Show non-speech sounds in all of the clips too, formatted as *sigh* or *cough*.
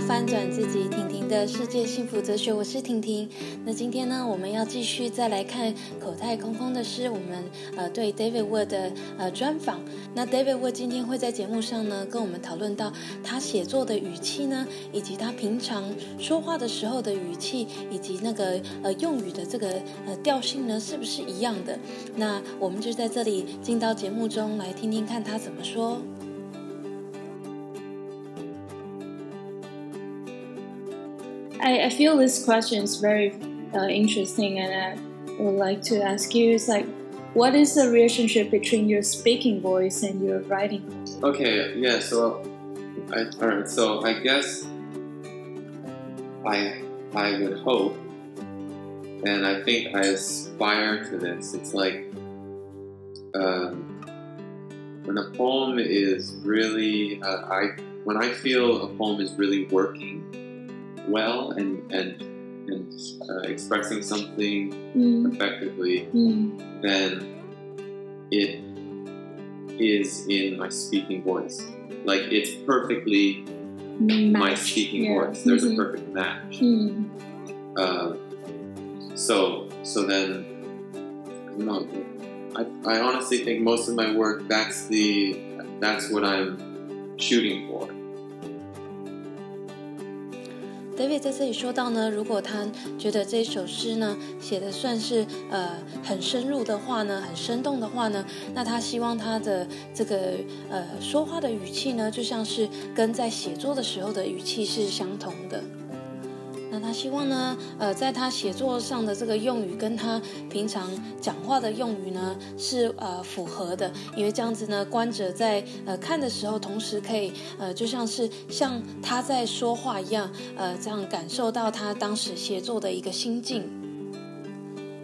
翻转自己，婷婷的世界幸福哲学，我是婷婷。那今天呢，我们要继续再来看口袋空空的诗，我们呃对 David Wood 的呃专访。那 David Wood 今天会在节目上呢，跟我们讨论到他写作的语气呢，以及他平常说话的时候的语气，以及那个呃用语的这个呃调性呢，是不是一样的？那我们就在这里进到节目中来听听看他怎么说。I, I feel this question is very uh, interesting, and I would like to ask you: is like, what is the relationship between your speaking voice and your writing? Okay, yeah. So, I, all right. So I guess I I would hope, and I think I aspire to this. It's like um, when a poem is really uh, I when I feel a poem is really working well and and and uh, expressing something Mm, effectively, mm, then it is in my speaking voice. Like it's perfectly my speaking yeah. voice. There's Mhm. a perfect match. Mm, Uh, so so then I don't know. I, I honestly think most of my work that's the that's what I'm shooting for. David 在这里说到呢，如果他觉得这首诗呢写的算是呃很深入的话呢，很生动的话呢，那他希望他的这个呃说话的语气呢，就像是跟在写作的时候的语气是相同的。那他希望呢，呃，在他写作上的这个用语跟他平常讲话的用语呢是呃符合的，因为这样子呢，观者在呃看的时候，同时可以呃就像是像他在说话一样，呃，这样感受到他当时写作的一个心境。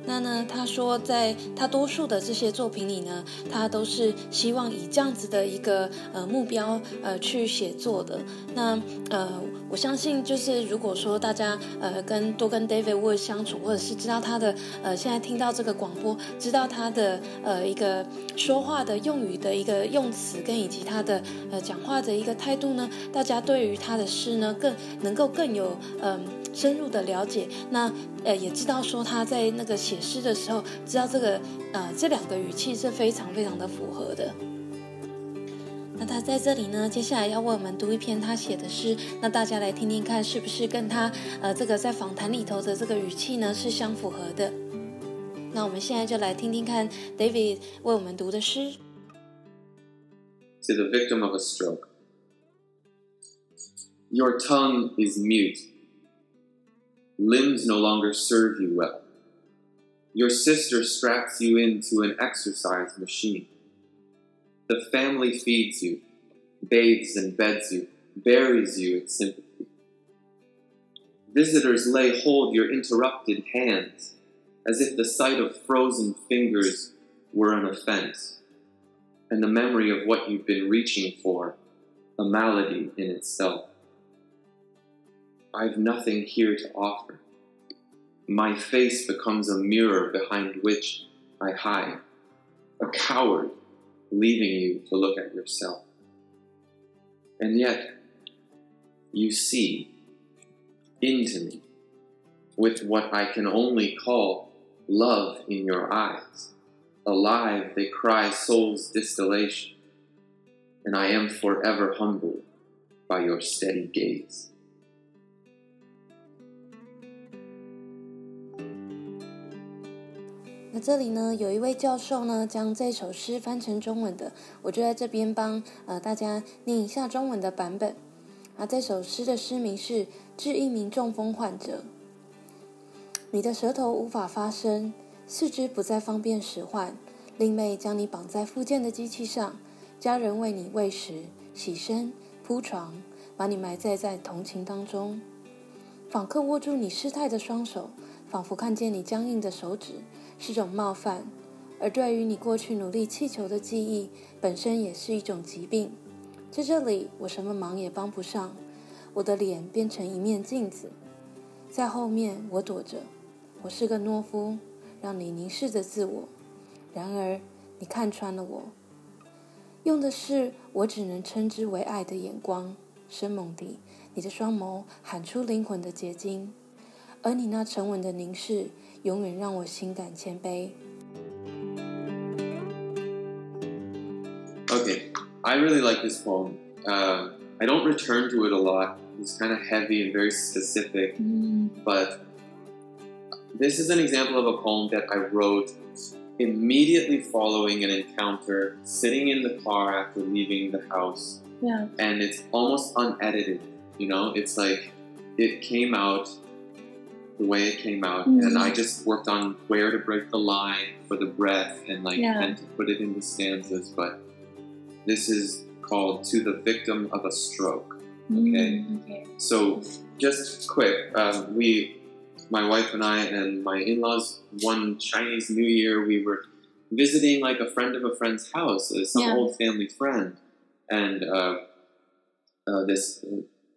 那呢，他说，在他多数的这些作品里呢，他都是希望以这样子的一个呃目标呃去写作的。那呃，我相信就是如果说大家呃跟多跟 David Wood 相处，或者是知道他的呃现在听到这个广播，知道他的呃一个说话的用语的一个用词，跟以及他的呃讲话的一个态度呢，大家对于他的诗呢更能够更有嗯、深入的了解。那呃也知道说他在那个写诗的时候，知道这个呃这两个语气是非常非常的符合的。那他在这里呢，接下来要为我们读一篇他写的诗，那大家来听听看，是不是跟他呃这个在访谈里头的这个语气呢是相符合的？那我们现在就来听听看 David 为我们读的诗。 To the victim of a stroke. Your tongue is mute. Limbs no longer serve you well. Your sister straps you into an exercise machine. The family feeds you, bathes and beds you, buries you in sympathy. Visitors lay hold your interrupted hands, as if the sight of frozen fingers were an offense, and the memory of what you've been reaching for a malady in itself. I've nothing here to offer. My face becomes a mirror behind which I hide, a coward leaving you to look at yourself. And yet, you see into me with what I can only call love in your eyes. Alive, they cry soul's distillation, and I am forever humbled by your steady gaze. 那这里呢，有一位教授呢，将这首诗翻成中文的，我就在这边帮呃大家念一下中文的版本。啊，这首诗的诗名是《致一名中风患者》。你的舌头无法发声，四肢不再方便使唤，令妹将你绑在复健的机器上，家人为你喂食、洗身、铺床，把你埋在在同情当中。访客握住你失态的双手，仿佛看见你僵硬的手指，是种冒犯；而对于你过去努力气球的记忆，本身也是一种疾病。在这里，我什么忙也帮不上，我的脸变成一面镜子，在后面我躲着，我是个懦夫，让你凝视着自我。然而，你看穿了我，用的是我只能称之为爱的眼光，生猛地你的双眸喊出灵魂的结晶，而你那沉稳的凝视，永远让我心感谦卑。 Okay, I really like this poem. Uh, I don't return to it a lot. It's kind of heavy and very specific, Mm. but this is an example of a poem that I wrote immediately following an encounter, sitting in the car after leaving the house, Yeah. and it's almost unedited. You know, it's like it came out the way it came out, Mhm. and I just worked on where to break the line for the breath and like Yeah. and to put it into stanzas. But this is called "To the Victim of a Stroke." Okay. Mm, okay. So, just quick, um, we, my wife and I, and my in laws, one Chinese New Year, we were visiting like a friend of a friend's house, uh, some Yeah. old family friend, and uh, uh, this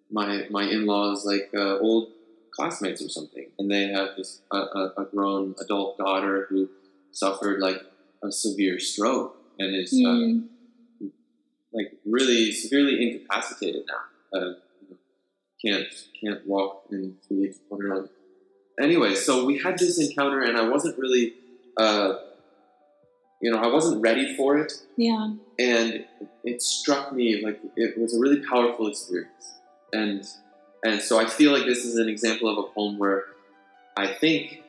my my in laws like uh, old classmates or something, and they have this a, a, a grown adult daughter who suffered like a severe stroke and is uh, Mm. like really severely incapacitated now. Uh, can't can't walk and feed on her own. Anyway, so we had this encounter, and I wasn't really, uh, you know, I wasn't ready for it, Yeah. and it struck me like it was a really powerful experience, and and so I feel like this is an example of a poem where I think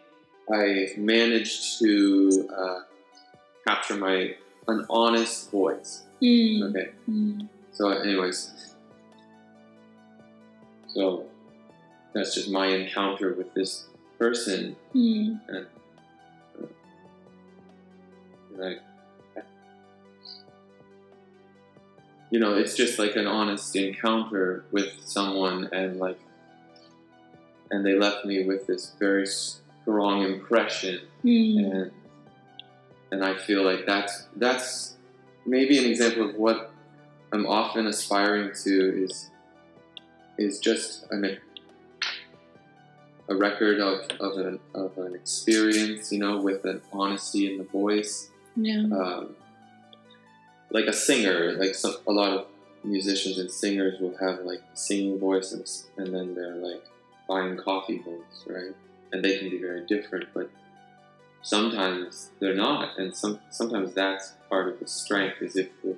I managed to uh, capture my an honest voice. Mm. Okay. Mm. So, anyways, so that's just my encounter with this person, Mm. and I, you know, it's just like an honest encounter with someone, and like, and they left me with this very strong impression, Mm. and and I feel like that's that's maybe an example of what I'm often aspiring to is is just an a record of, of an of an experience, you know, with an honesty in the voice, Yeah. um, like a singer, like some, a lot of musicians and singers will have like singing voices and, then they're like buying coffee voice, right? And they can be very different, but sometimes they're not, and some sometimes that's part of the strength is if the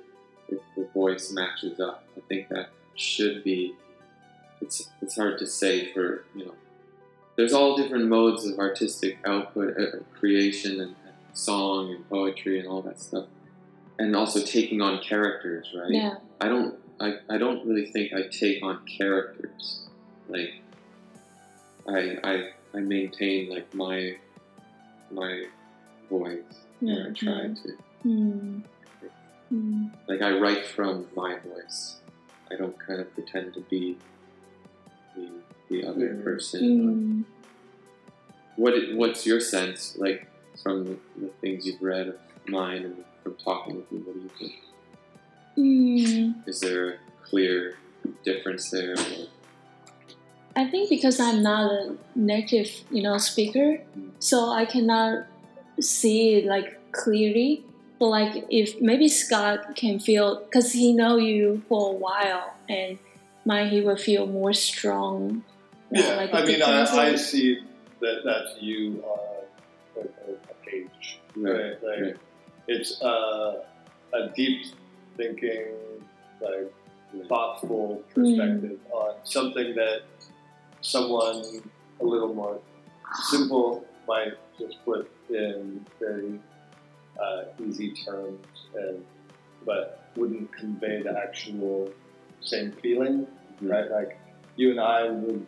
if the voice matches up. I think that should be. It's it's hard to say for you know. There's all different modes of artistic output, uh, creation, and, and song and poetry and all that stuff, and also taking on characters, right? Yeah. I don't I, I don't really think I take on characters. Like I I I maintain like my my voice. Yeah. Or I try to. Mm. Like I write from my voice. I don't kind of pretend to be the, the other Mm. person. Mm. What what's your sense like from the, the things you've read of mine and from talking with you? What do you think? Mm. Is there a clear difference there? Or, I think because I'm not a native, you know, speaker, so I cannot see it like clearly. But like if maybe Scott can feel, because he know you for a while, and might he will feel more strong. Yeah, like I mean, I, I see that that's you on a, a, a page. Right, like, right. It's uh, a deep thinking, like thoughtful perspective on something that someone a little more simple might just put in very uh, easy terms, and but wouldn't convey the actual same feeling, Mhm. right? Like you and I would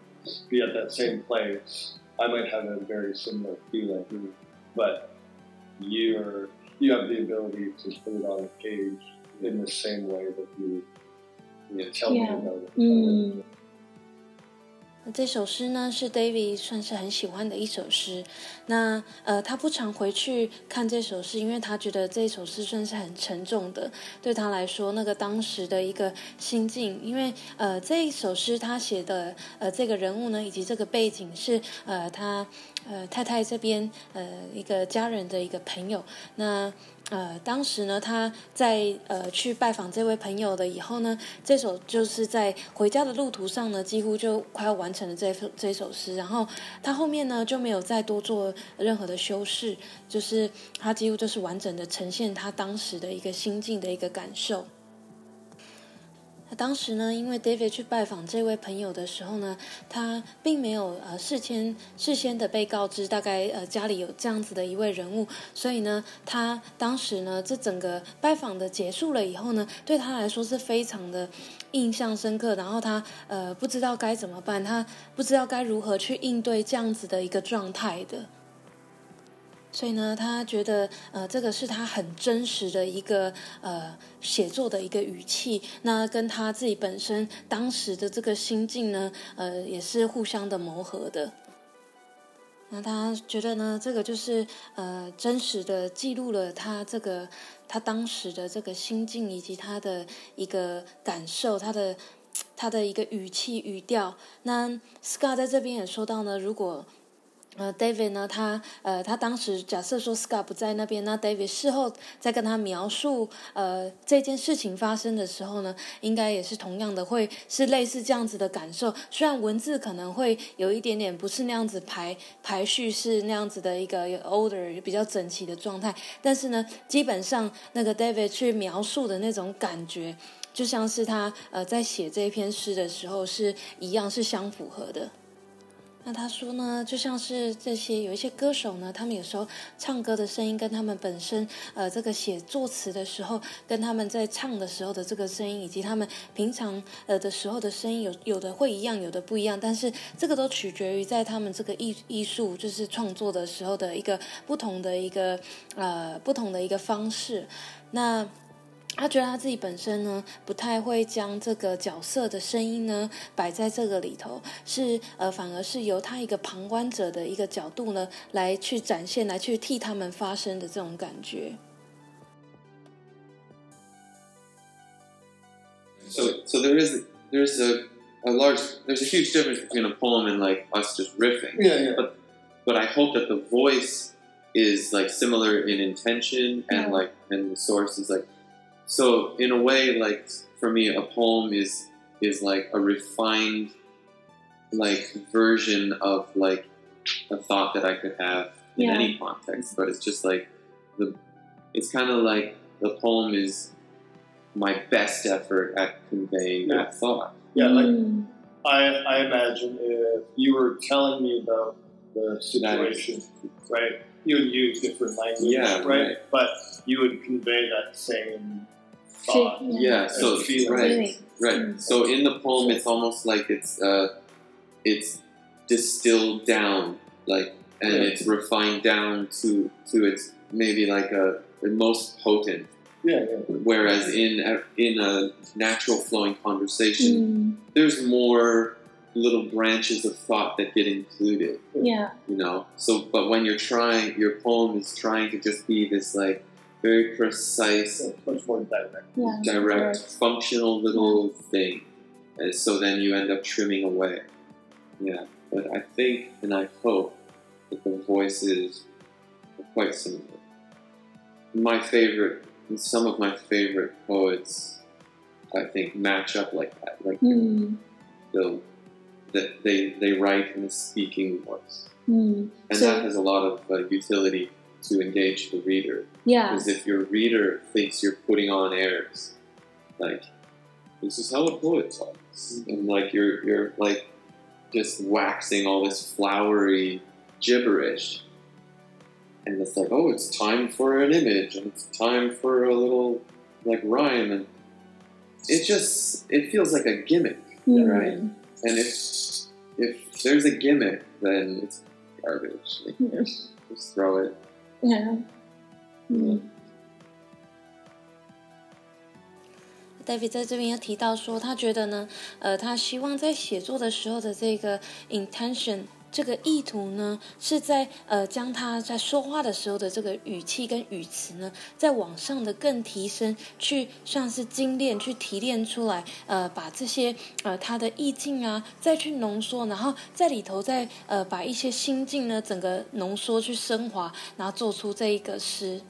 be at that same place. I might have a very similar feeling, Mhm. but you're you have the ability to put it on the page in the same way that you Yeah. tell me about it. 嗯那这首诗呢，是 David 算是很喜欢的一首诗。那呃，他不常回去看这首诗，因为他觉得这首诗算是很沉重的，对他来说，那个当时的一个心境，因为呃，这一首诗他写的呃这个人物呢，以及这个背景是呃他呃太太这边呃一个家人的一个朋友，那呃当时呢他在呃去拜访这位朋友的以后呢，这首就是在回家的路途上呢，几乎就快要完成了这首这首诗，然后他后面呢就没有再多做任何的修饰，就是他几乎就是完整的呈现他当时的一个心境的一个感受。那当时呢，因为 David 去拜访这位朋友的时候呢，他并没有呃事先事先的被告知，大概呃家里有这样子的一位人物，所以呢，他当时呢，这整个拜访的结束了以后呢，对他来说是非常的印象深刻，然后他呃不知道该怎么办，他不知道该如何去应对这样子的一个状态的。所以呢，他觉得呃，这个是他很真实的一个呃写作的一个语气，那跟他自己本身当时的这个心境呢，呃，也是互相的磨合的。那他觉得呢，这个就是呃真实的记录了他这个他当时的这个心境以及他的一个感受，他的他的一个语气语调。那 Scott 在这边也说到呢，如果呃，David 呢？他呃，他当时假设说 Scott 不在那边，那 David 事后再跟他描述呃这件事情发生的时候呢，应该也是同样的，会是类似这样子的感受。虽然文字可能会有一点点不是那样子排排序是那样子的一个 order 比较整齐的状态，但是呢，基本上那个 David 去描述的那种感觉，就像是他呃在写这篇诗的时候是一样，是相符合的。那他说呢，就像是这些有一些歌手呢，他们有时候唱歌的声音跟他们本身呃这个写作词的时候，跟他们在唱的时候的这个声音，以及他们平常呃的时候的声音有有的会一样，有的不一样，但是这个都取决于在他们这个艺艺术就是创作的时候的一个不同的一个呃不同的一个方式，那。他觉得他自己本身呢，不太会将这个角色的声音呢摆在这个里头，是呃，反而是由他一个旁观者的一个角度呢，来去展现，来去替他们发声的这种感觉。So, so there is there is a a large there's a huge difference between a poem and like us just riffing. Yeah, yeah. But but I hope that the voice is like similar in intention and Yeah. like and the source is like so in a way like for me a poem is is like a refined like version of like a thought that I could have in Yeah. any context but it's just like the it's kind of like the poem is my best effort at conveying Yeah. that thought Yeah, like Mm. I, I imagine if you were telling me about the situation, right, you would use different language, Yeah, right? right. But you would convey that same Fe- thought. yeah so feeling. right Feeling. Right. Mm. So in the poem, it's almost like it's uh, it's distilled down, like, and Yeah. it's refined down to to its maybe like a the most potent. Yeah, yeah. Whereas in a, in a natural flowing conversation, Mm. there's more little branches of thought that get included. Yeah. You know. So, but when you're trying, your poem is trying to just be this like very precise it's much more direct. Yeah. direct, functional little thing. And so then you end up trimming away. Yeah, but I think and I hope that the voices are quite similar. My favorite, and some of my favorite poets, I think, match up like that. Like Mm. the that they they write in a speaking voice, Mm. and So- that has a lot of uh, utility to engage the reader. Yeah. Because if your reader thinks you're putting on airs, like this is how a poet talks, and like you're you're like just waxing all this flowery gibberish, and it's like oh, it's time for an image, and it's time for a little like rhyme, and it just it feels like a gimmick, Mm. right? And if if there's a gimmick, then it's garbage. Like, Yeah. just throw it. Yeah. Mm. David 在这边又提到说，他觉得呢，呃，他希望在写作的时候的这个 intention 这个意图呢，是在呃将他在说话的时候的这个语气跟语词呢，在往上的更提升，去算是精炼，去提炼出来，呃，把这些呃他的意境啊，再去浓缩，然后在里头再呃把一些心境呢，整个浓缩去升华，然后做出这一个诗。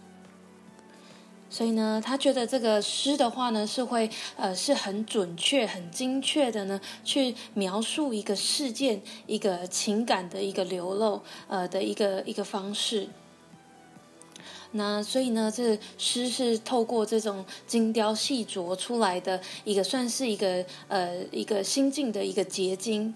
所以呢，他觉得这个诗的话呢，是会呃是很准确、很精确的呢，去描述一个事件、一个情感的一个流露，呃的一个一个方式。那所以呢，这诗是透过这种精雕细琢出来的一个，算是一个呃一个心境的一个结晶。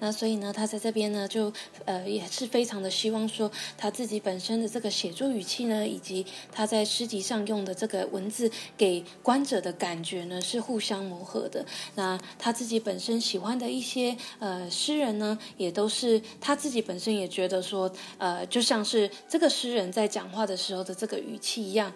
那所以呢，他在这边呢，就呃也是非常的希望说，他自己本身的这个写作语气呢，以及他在诗集上用的这个文字，给观者的感觉呢是互相磨合的。那他自己本身喜欢的一些呃诗人呢，也都是他自己本身也觉得说，呃，就像是这个诗人在讲话的时候的这个语气一样。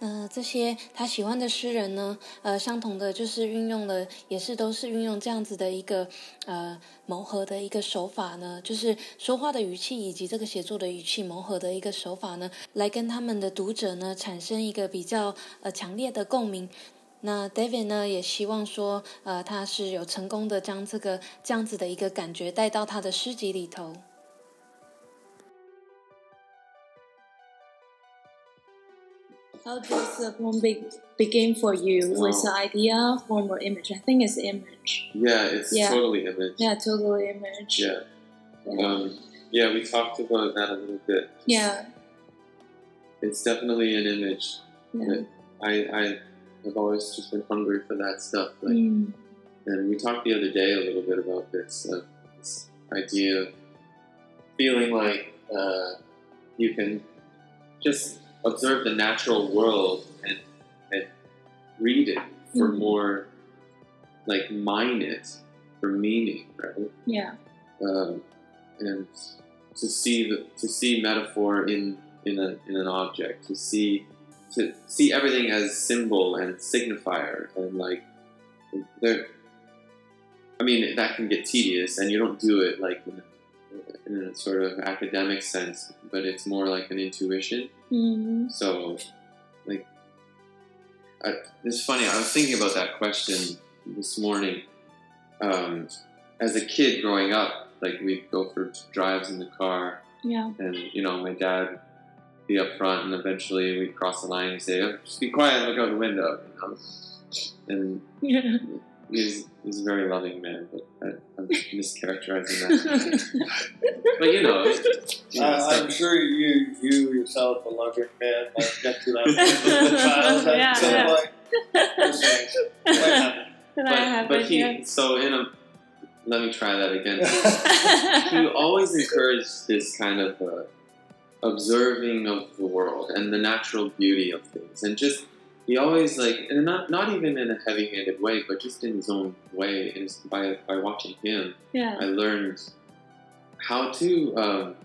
那，这些他喜欢的诗人呢，呃，相同的就是运用了，也是都是运用这样子的一个呃谋合的一个手法呢，就是说话的语气以及这个写作的语气谋合的一个手法呢，来跟他们的读者呢产生一个比较呃强烈的共鸣。那 David 呢也希望说，呃，他是有成功的将这个这样子的一个感觉带到他的诗集里头。How does the poem be, begin for you? Was the idea, form, or image? I think it's image. Yeah, it's Yeah. totally image. Yeah, totally image. Yeah. Um, yeah, we talked about that a little bit. Yeah. It's definitely an image. Yeah. I, I have always just been hungry for that stuff. Like, Mm. And we talked the other day a little bit about this, uh, this idea of feeling like uh, you can just observe the natural world and, and read it for Mhm. more, like mine it for meaning, right? Yeah. um, and to see the to see metaphor in in a in an object, to see to see everything as symbol and signifier, and like there. I mean, that can get tedious, and you don't do it like in a, in a sort of academic sense, but it's more like an intuition. Mm. So, like, I, it's funny. I was thinking about that question this morning. Um, as a kid growing up, like we'd go for drives in the car, Yeah. and you know, my dad would be up front, and eventually we'd cross the line and say, "Oh, "Just be quiet, look out the window." You know? *laughs* And Yeah. He's he's a very loving man, but I, I'm *laughs* mischaracterizing that. *laughs* but you know, you know, I, stuff- I'm sure you you yourself, a loving man, might get to that point with a child at Yeah, some yeah. point. Just saying. Might happen. *laughs* That I but, but he yeah. so in a let me try that again. he always encouraged this kind of uh, observing of the world and the natural beauty of things, and just he always like, and not not even in a heavy-handed way, but just in his own way. And by by watching him, yeah. I learned how to um,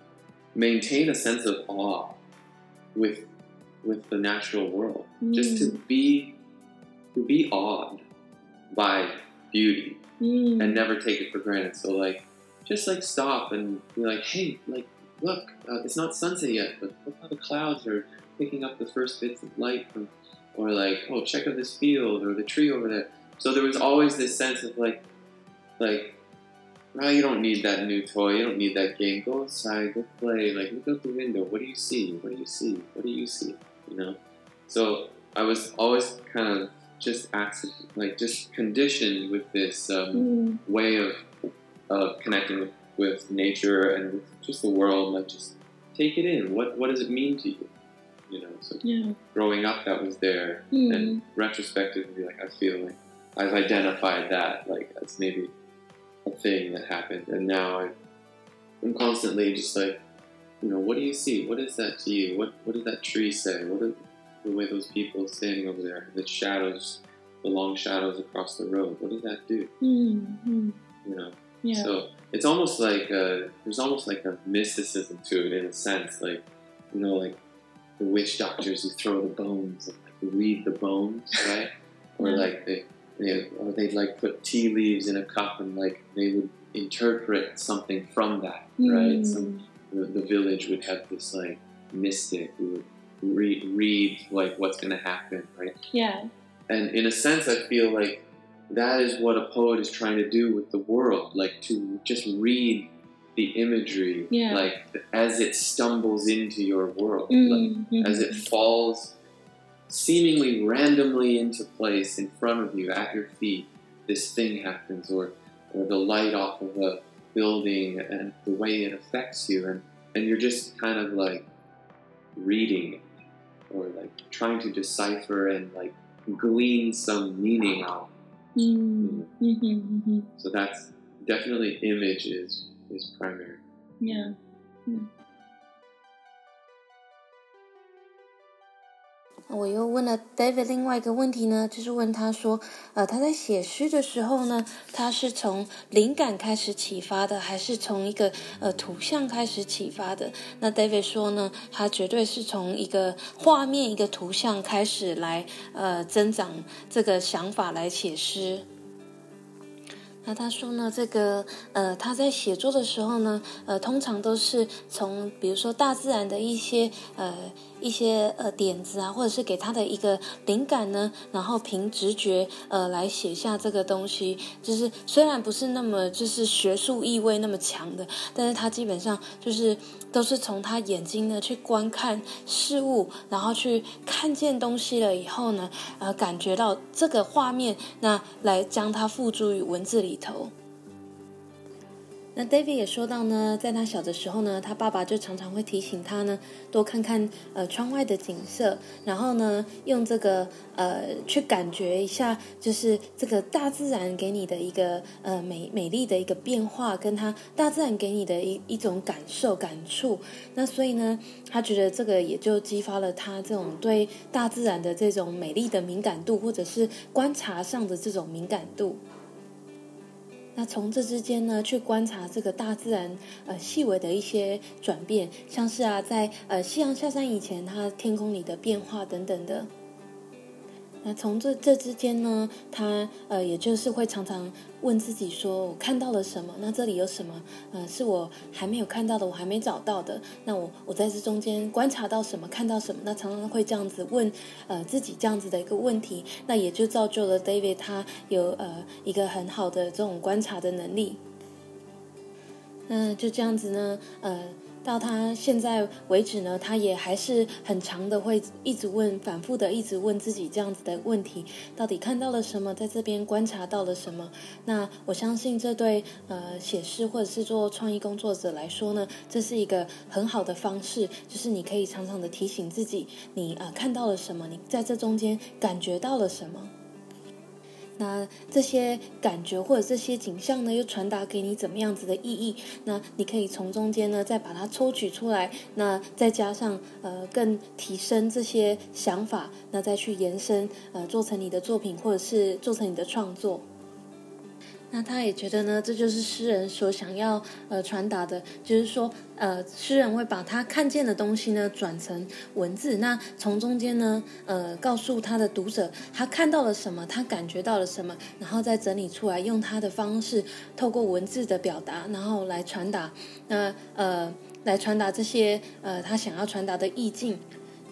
maintain a sense of awe with with the natural world. Just to be to be awed by beauty Mm. and never take it for granted. So like, just like stop and be like, hey, like look, uh, it's not sunset yet, but look how the clouds are picking up the first bits of light from, or like, oh, check out this field or the tree over there. So there was always this sense of like, like, well, you don't need that new toy, you don't need that game. Go outside, go play. Like, look out the window. What do you see? What do you see? What do you see? You know. So I was always kind of just accident, like just conditioned with this. Um, Mm. way of of connecting with, with nature and with just the world. Like just take it in. What what does it mean to you? You know. So Yeah. growing up, that was there, Mm. and retrospectively, like I feel like I've identified that like as maybe a thing that happened, and now I, I'm constantly just like, you know, what do you see? What is that to you? What what does that tree say? What are the way those people standing over there? The shadows, the long shadows across the road. What does that do? Mm. Mm. You know. Yeah. So it's almost like uh there's almost like a mysticism to it in a sense, like you know, like the witch doctors who throw the bones and like read the bones, *laughs* right? Or like they, they or they'd like put tea leaves in a cup and like they would interpret something from that, right? Mm. Some, the, the village would have this like mystic who would read, read like what's going to happen, right? Yeah. And in a sense, I feel like that is what a poet is trying to do with the world, like to just read the imagery, Yeah. like as it stumbles into your world, like, Mm, as it falls seemingly randomly into place in front of you at your feet. This thing happens, or or the light off of a building, and the way it affects you, and and you're just kind of like reading it, or like trying to decipher and like glean some meaning out. Mm, mhm, mhm. So that's definitely image is is primary. Yeah. 我又问了 David 另外一个问题呢，就是问他说，呃，他在写诗的时候呢，他是从灵感开始启发的，还是从一个呃图像开始启发的？那 David 说呢，他绝对是从一个画面、一个图像开始来呃增长这个想法来写诗。那他说呢，这个呃，他在写作的时候呢，呃，通常都是从比如说大自然的一些呃一些呃点子啊，或者是给他的一个灵感呢，然后凭直觉呃来写下这个东西。就是虽然不是那么就是学术意味那么强的，但是他基本上就是都是从他眼睛呢去观看事物，然后去看见东西了以后呢，呃，感觉到这个画面，那来将它付诸于文字里头。那 David 也说到呢，在他小的时候呢，他爸爸就常常会提醒他呢，多看看呃窗外的景色，然后呢，用这个呃去感觉一下，就是这个大自然给你的一个呃美美丽的一个变化，跟他大自然给你的一一种感受感触。那所以呢，他觉得这个也就激发了他这种对大自然的这种美丽的敏感度，或者是观察上的这种敏感度。那从这之间呢，去观察这个大自然呃细微的一些转变，像是啊，在呃夕阳下山以前，它天空里的变化等等的。那从这这之间呢，他呃也就是会常常问自己说，我看到了什么？那这里有什么？呃，是我还没有看到的，我还没找到的。那我我在这中间观察到什么？看到什么？那常常会这样子问呃自己这样子的一个问题，那也就造就了 David 他有呃一个很好的这种观察的能力。那就这样子呢，呃。到他现在为止呢，他也还是很长的会一直问、反复的一直问自己这样子的问题：到底看到了什么？在这边观察到了什么？那我相信这对呃写诗或者是做创意工作者来说呢，这是一个很好的方式，就是你可以常常的提醒自己，你啊、呃、看到了什么？你在这中间感觉到了什么？那这些感觉或者这些景象呢，又传达给你怎么样子的意义？那你可以从中间呢，再把它抽取出来，那再加上呃，更提升这些想法，那再去延伸呃，做成你的作品，或者是做成你的创作。那他也觉得呢，这就是诗人所想要呃传达的，就是说呃，诗人会把他看见的东西呢转成文字，那从中间呢呃告诉他的读者他看到了什么，他感觉到了什么，然后再整理出来，用他的方式透过文字的表达，然后来传达，那呃来传达这些呃他想要传达的意境。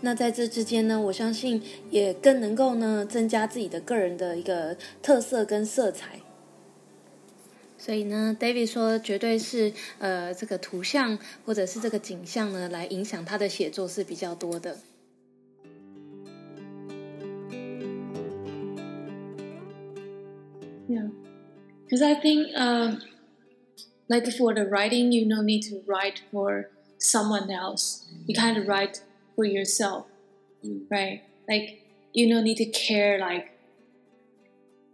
那在这之间呢，我相信也更能够呢增加自己的个人的一个特色跟色彩。所以呢，David 说，绝对是呃这个图像或者是这个景象呢，来影响他的写作是比较多的。 Yeah, because I think, um, like for the writing, you don't need to write for someone else. You kind of write for yourself, Mm. right? Like you don't need to care. Like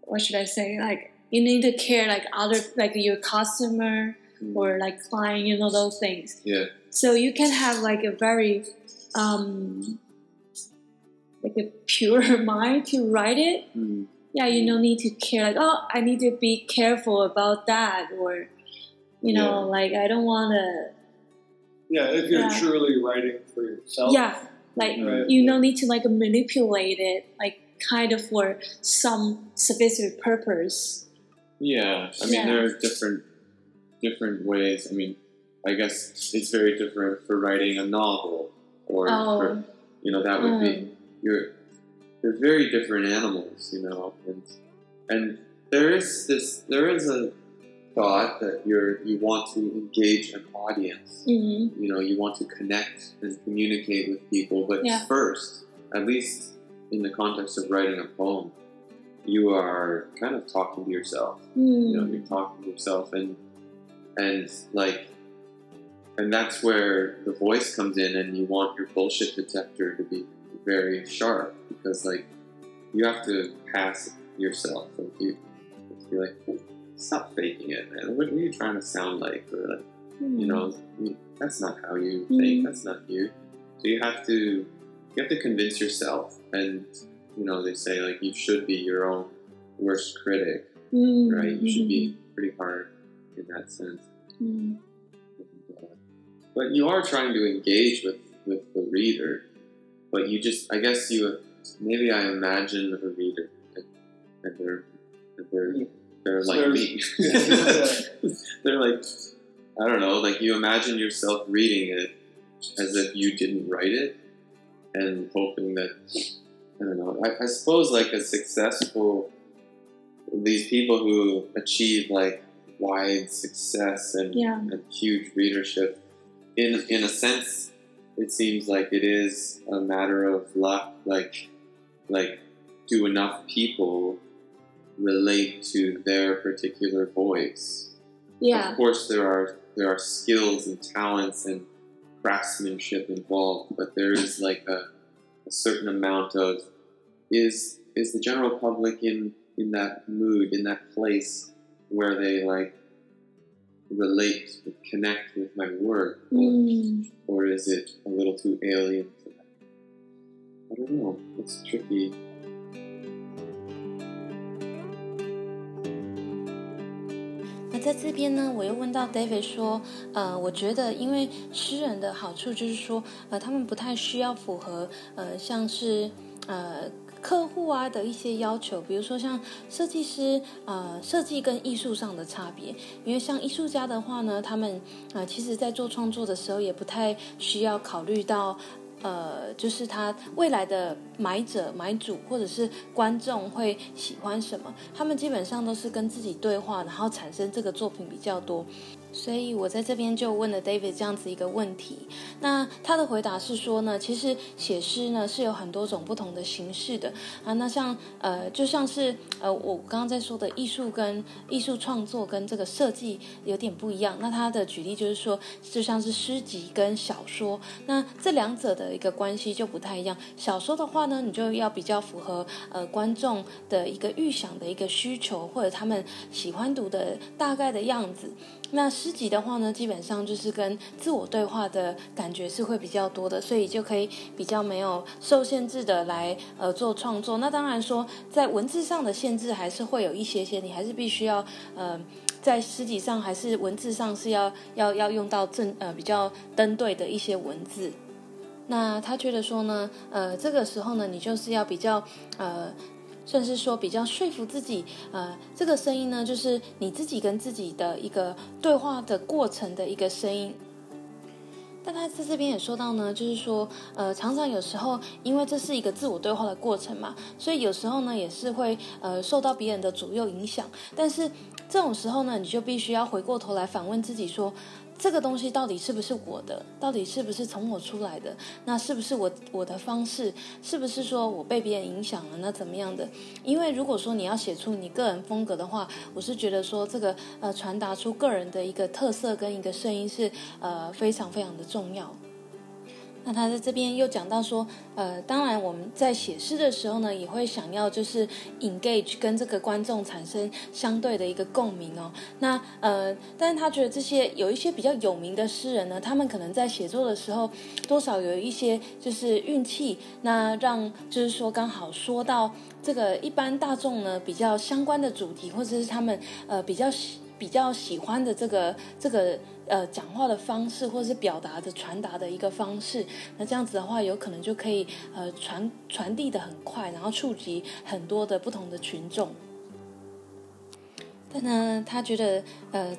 what should I say? Like you need to care like other like your customer Mm. or like client. You know those things. Yeah. So you can have like a very um, like a pure *laughs* mind to write it Mm. yeah, you don't need to care like, oh, I need to be careful about that, or you know, Yeah. like I don't want to. Yeah, if you're Yeah. truly writing for yourself. Yeah, like Right. you don't need to like manipulate it, like kind of for some specific purpose. Yeah, I mean Yeah. there are different different ways. I mean, I guess it's very different for writing a novel, or Oh. for, you know that would be you're they're very different animals, you know, and and there is this there is a thought that you're you want to engage an audience. Mm-hmm. You know, you want to connect and communicate with people, but Yeah. first, at least in the context of writing a poem, you are kind of talking to yourself. You know Mm. you're talking to yourself and and like and that's where the voice comes in and you want your bullshit detector to be very sharp because like you have to pass yourself like you be like stop faking it man. What are you trying to sound like? Or like you know that's not how you think. Mhm. that's not you. So you have to you have to convince yourself and you know they say like you should be your own worst critic Mm. right? You should be pretty hard in that sense. Mm. And, uh, but you are trying to engage with, with the reader. But you just, I guess you, maybe I imagine the reader and, and they're, and they're, they're like me. *laughs* they're like, I don't know, like you imagine yourself reading it as if you didn't write it and hoping that, I don't know, I, I suppose like a successful these people who achieve like wide success and, Yeah. and huge readership in in a sense it seems like it is a matter of luck like like do enough people relate to their particular voice Yeah. of course there are there are skills and talents and craftsmanship involved but there is like a, a certain amount of is is the general public in in that mood in that place where they like relate connect with my work? Or, Mm. or is it a little too alien to them? I don't know. It's tricky 在这边呢，我又问到 David 说，呃，我觉得因为诗人的好处就是说，呃，他们不太需要符合呃像是呃客户啊的一些要求，比如说像设计师呃设计跟艺术上的差别，因为像艺术家的话呢，他们呃其实在做创作的时候也不太需要考虑到。呃，就是他未来的买者、买主或者是观众会喜欢什么，他们基本上都是跟自己对话，然后产生这个作品比较多。所以我在这边就问了 David 这样子一个问题，那他的回答是说呢，其实写诗呢是有很多种不同的形式的啊。那像呃，就像是呃，我刚刚在说的艺术跟艺术创作跟这个设计有点不一样。那他的举例就是说，就像是诗集跟小说，那这两者的一个关系就不太一样。小说的话呢，你就要比较符合呃观众的一个预想的一个需求，或者他们喜欢读的大概的样子。那诗集的话呢，基本上就是跟自我对话的感觉是会比较多的，所以就可以比较没有受限制的来呃做创作。那当然说，在文字上的限制还是会有一些些，你还是必须要呃。在诗集上还是文字上是要要要用到正呃比较登对的一些文字，那他觉得说呢，呃，这个时候呢，你就是要比较呃。甚至说比较说服自己，呃，这个声音呢，就是你自己跟自己的一个对话的过程的一个声音。但他在这边也说到呢，就是说，呃，常常有时候因为这是一个自我对话的过程嘛，所以有时候呢也是会呃受到别人的左右影响。但是这种时候呢，你就必须要回过头来反问自己说。这个东西到底是不是我的？到底是不是从我出来的？那是不是我我的方式？是不是说我被别人影响了？那怎么样的？因为如果说你要写出你个人风格的话，我是觉得说这个呃传达出个人的一个特色跟一个声音是呃非常非常的重要。那他在这边又讲到说，呃，当然我们在写诗的时候呢，也会想要就是 engage 跟这个观众产生相对的一个共鸣哦。那呃，但是他觉得这些有一些比较有名的诗人呢，他们可能在写作的时候，多少有一些就是运气，那让就是说刚好说到这个一般大众呢比较相关的主题，或者是他们呃比较喜比较喜欢的这个这个。呃，讲话的方式或者是表达的传达的一个方式，那这样子的话，有可能就可以呃传传递的很快，然后触及很多的不同的群众。但呢，他觉得呃，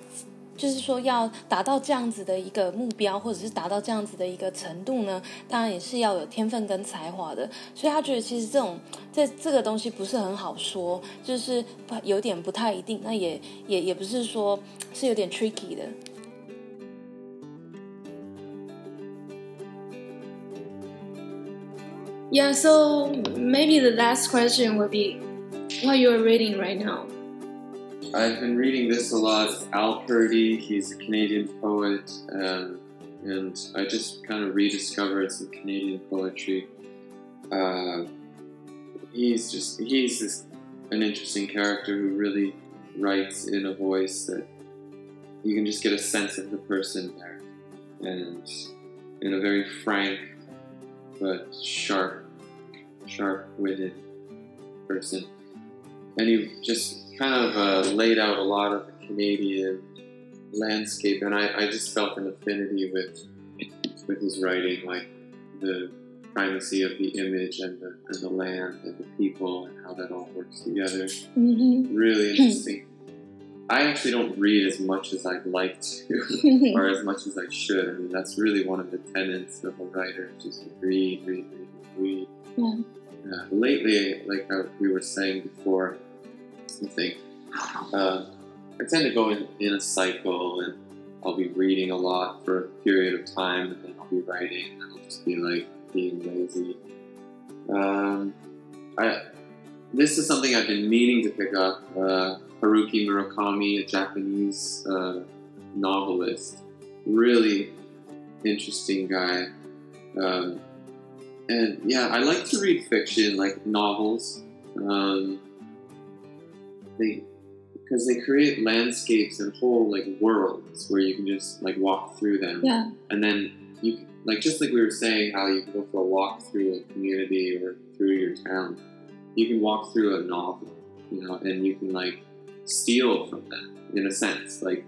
就是说要达到这样子的一个目标，或者是达到这样子的一个程度呢，当然也是要有天分跟才华的。所以他觉得其实这种这这个东西不是很好说，就是有点不太一定。那也也也不是说是有点 tricky 的。Yeah, so maybe the last question would be what you are reading right now. I've been reading this a lot. Al Purdy, he's a Canadian poet, um, and I just kind of rediscovered some Canadian poetry. Uh, he's just he's an interesting character who really writes in a voice that you can just get a sense of the person there, and in a very frank but sharp, sharp-witted person. And he just kind of uh, laid out a lot of the Canadian landscape, and I, I just felt an affinity with with his writing, like the primacy of the image and the, and the land and the people and how that all works together. Mm-hmm. Really interesting. I actually don't read as much as I'd like to, *laughs* or as much as I should. I mean, that's really one of the tenets of a writer: just read, read, read, read. Yeah. Uh, lately, like we were saying before, I think uh, I tend to go in, in a cycle, and I'll be reading a lot for a period of time, and then I'll be writing, and I'll just be like being lazy. Um, I this is something I've been meaning to pick up. Uh, Haruki Murakami, a Japanese uh, novelist, really interesting guy. Um, and yeah, I like to read fiction, like novels. Um, they because they create landscapes and whole like worlds where you can just like walk through them. Yeah. And then you can, like just like we were saying, how you can go for a walk through a community or through your town. You can walk through a novel, you know, and you can like steal from them in a sense. Like,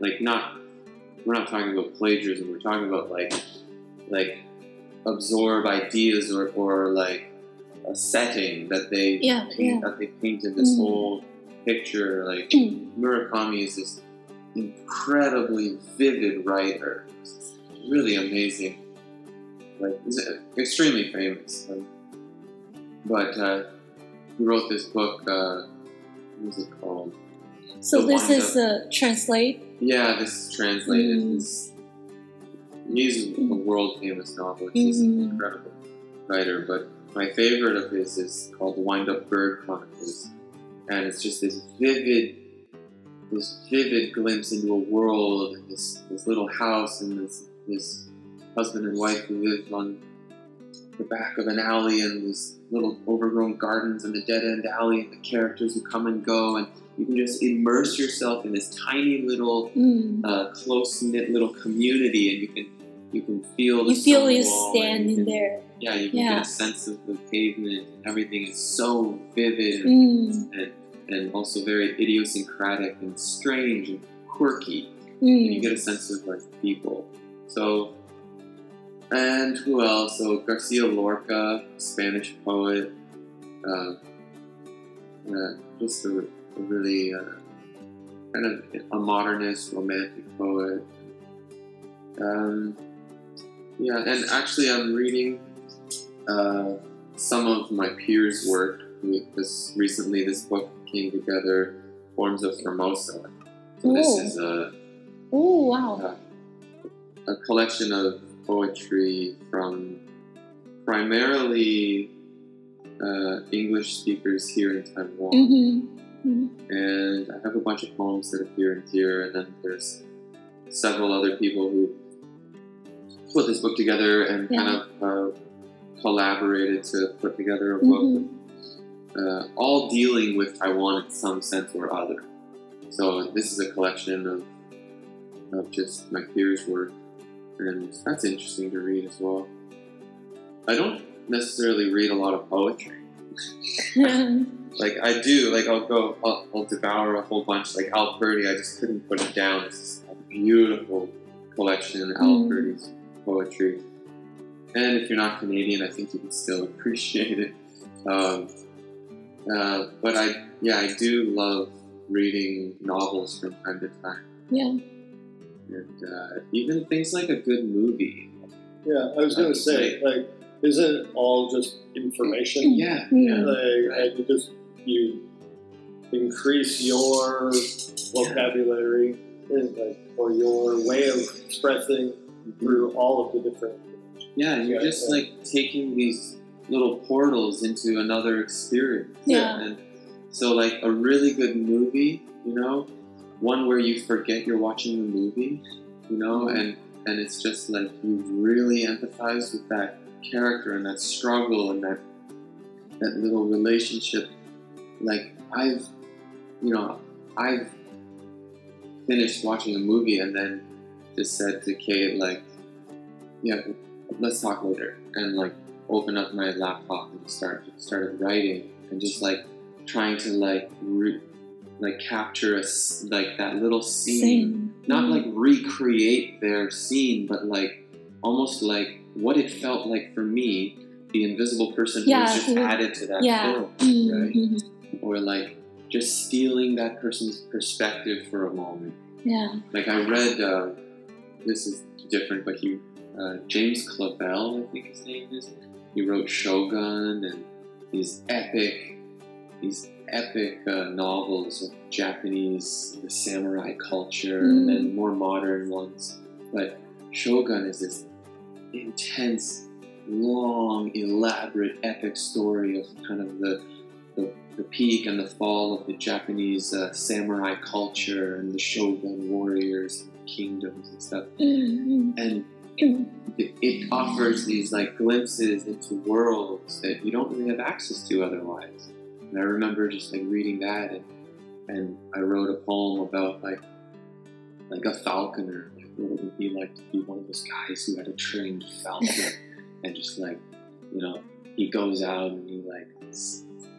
like not we're not talking about plagiarism. We're talking about like like absorb ideas or, or like a setting that they Yeah, paint, yeah. that they painted this Mhm. whole picture. Like *clears throat* Murakami is this incredibly vivid writer, It's really amazing. Like he's extremely famous. Um, but uh, he wrote this book. Uh, what was it called? So The this is uh, translate. Yeah, this is translated. Mm. He's, he's a world famous novelist. He's an Mhm. incredible writer. But my favorite of his is called Wind Up Bird Chronicles. And it's just this vivid, this vivid glimpse into a world, and this, this little house, and this, this husband and wife who live on the back of an alley, and these little overgrown gardens, and the dead end alley, and the characters who come and go, and you can just immerse yourself in this tiny little Mm. uh, close knit little community, and you can you can feel the You feel you wall, and you standing there. Yeah, you can Yeah. get a sense of the pavement. And everything is so vivid Mm. and, and also very idiosyncratic and strange and quirky. And you Mm. get a sense of like people. So, and who else? So Garcia Lorca, Spanish poet. Uh, uh, just a, a really uh, kind of a modernist, romantic poet. Um, yeah, and actually, I'm reading uh, some of my peers' work because recently this book came together, Forms of Formosa. So this Oh. is a Oh wow. a collection of poetry from primarily uh, English speakers here in Taiwan. Mm-hmm. And I have a bunch of poems that appear in here, and then there's several other people who put this book together and kind of uh, collaborated to put together a book, Mm-hmm. Uh, all dealing with Taiwan in some sense or other. So this is a collection of of just my peers' work, and that's interesting to read as well. I don't necessarily read a lot of poetry. *laughs* Like I do, like I'll go, I'll, I'll devour a whole bunch. Like Al Purdy, I just couldn't put it down. It's a beautiful collection, Al Mm. Purdy's poetry. And if you're not Canadian, I think you can still *laughs* appreciate it. Um, uh, but I, yeah, I do love reading novels from time to time. yeah. and uh, even things like a good movie. Yeah, I was gonna say, like, isn't all just information? Yeah, Yeah. yeah, Like, Right. and you just you increase your vocabulary, and, like, or your way of expressing through all of the different. yeah. You're Yeah, just yeah. like taking these little portals into another experience. Yeah. And so, like a really good movie, you know, one where you forget you're watching the movie, you know, mm-hmm. and and it's just like you really empathize with that character and that struggle and that that little relationship. Like I've, you know, I've finished watching a movie and then just said to Kate like, yeah, let's talk later, and like open up my laptop and start started writing and just like trying to like re- like capture a, like that little scene Same. not Mm. like recreate their scene, but like almost like what it felt like for me, the invisible person who Yeah, was just who- added to that yeah. film, Mm, right? mhm. Or like just stealing that person's perspective for a moment. Yeah. Like I read, uh, this is different, but he, uh, James Clavell, I think his name is. He wrote Shogun and these epic, these epic uh, novels of Japanese the samurai culture, and then more modern ones. But Shogun is this intense, long, elaborate, epic story of kind of the the, the peak and the fall of the Japanese uh, samurai culture and the shogun warriors and kingdoms and stuff. Mm, And mm. It, it offers these like glimpses into worlds that you don't really have access to otherwise. And I remember just like reading that and and I wrote a poem about like like a falconer, like what it would be like to be one of those guys who had a trained falcon *laughs* and just like, you know, he goes out and he like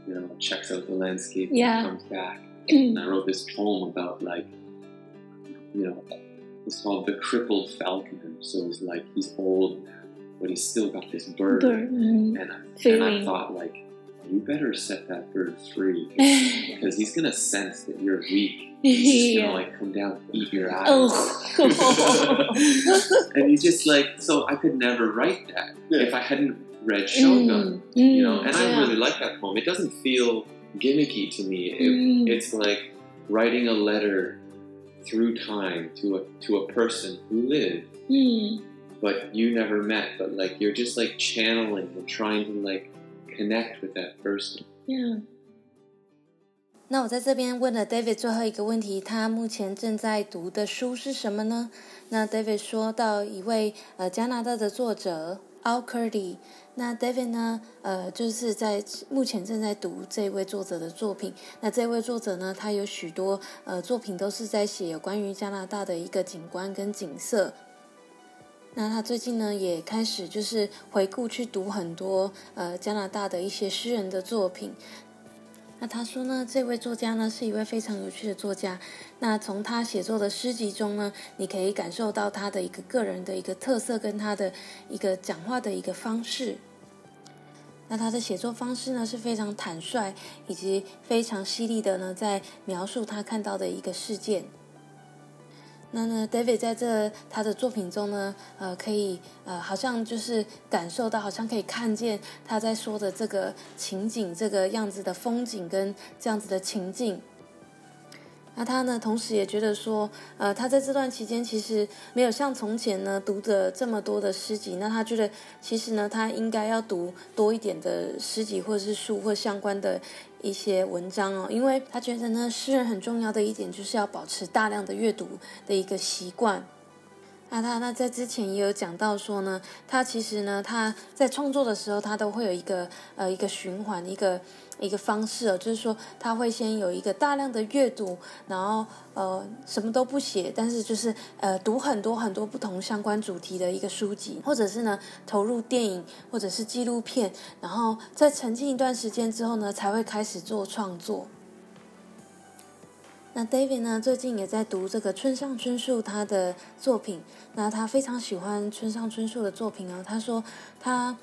you know, checks out the landscape Yeah. and comes back. *clears throat* And I wrote this poem about like, you know, it's called the crippled falconer. So he's like he's old but he's still got this bird. Bird, mm. And, I, and I thought like, you better set that bird free *laughs* because he's gonna sense that you're weak. He's yeah. gonna like come down and eat your eyes. Oh. *laughs* and you just like so I could never write that Yeah. if I hadn't read Shogun. Mm, You know, mm, and I really like that poem. It doesn't feel gimmicky to me. It, Mm. It's like writing a letter through time to a to a person who lived, mm. but you never met. But like you're just like channeling and trying to like connect with that person. Yeah. 那我在这边问了 David 最后一个问题，他目前正在读的书是什么呢？那 David 说到一位呃加拿大的作者 Al Purdy，那 David 呢呃就是在目前正在读这位作者的作品。那这位作者呢，他有许多呃作品都是在写有关于加拿大的一个景观跟景色。那他最近呢也开始就是回顾去读很多呃加拿大的一些诗人的作品。那他说呢，这位作家呢是一位非常有趣的作家。那从他写作的诗集中呢，你可以感受到他的一个个人的一个特色，跟他的一个讲话的一个方式。那他的写作方式呢是非常坦率，以及非常犀利的呢，在描述他看到的一个事件。那呢，David 在这他的作品中呢，呃，可以呃，好像就是感受到，好像可以看见他在说的这个情景，这个样子的风景跟这样子的情境。那他呢，同时也觉得说，呃，他在这段期间其实没有像从前呢读的这么多的诗集。那他觉得，其实呢，他应该要读多一点的诗集或者是书或相关的一些文章哦，因为他觉得呢，诗人很重要的一点就是要保持大量的阅读的一个习惯。那他那在之前也有讲到说呢，他其实呢，他在创作的时候，他都会有一个呃一个循环，一个一个方式哦，就是说他会先有一个大量的阅读，然后呃什么都不写，但是就是呃读很多很多不同相关主题的一个书籍，或者是呢投入电影或者是纪录片，然后在沉浸一段时间之后呢，才会开始做创作。那 David 呢，最近也在读这个村上春树他的作品。那他非常喜欢村上春树的作品哦。他说他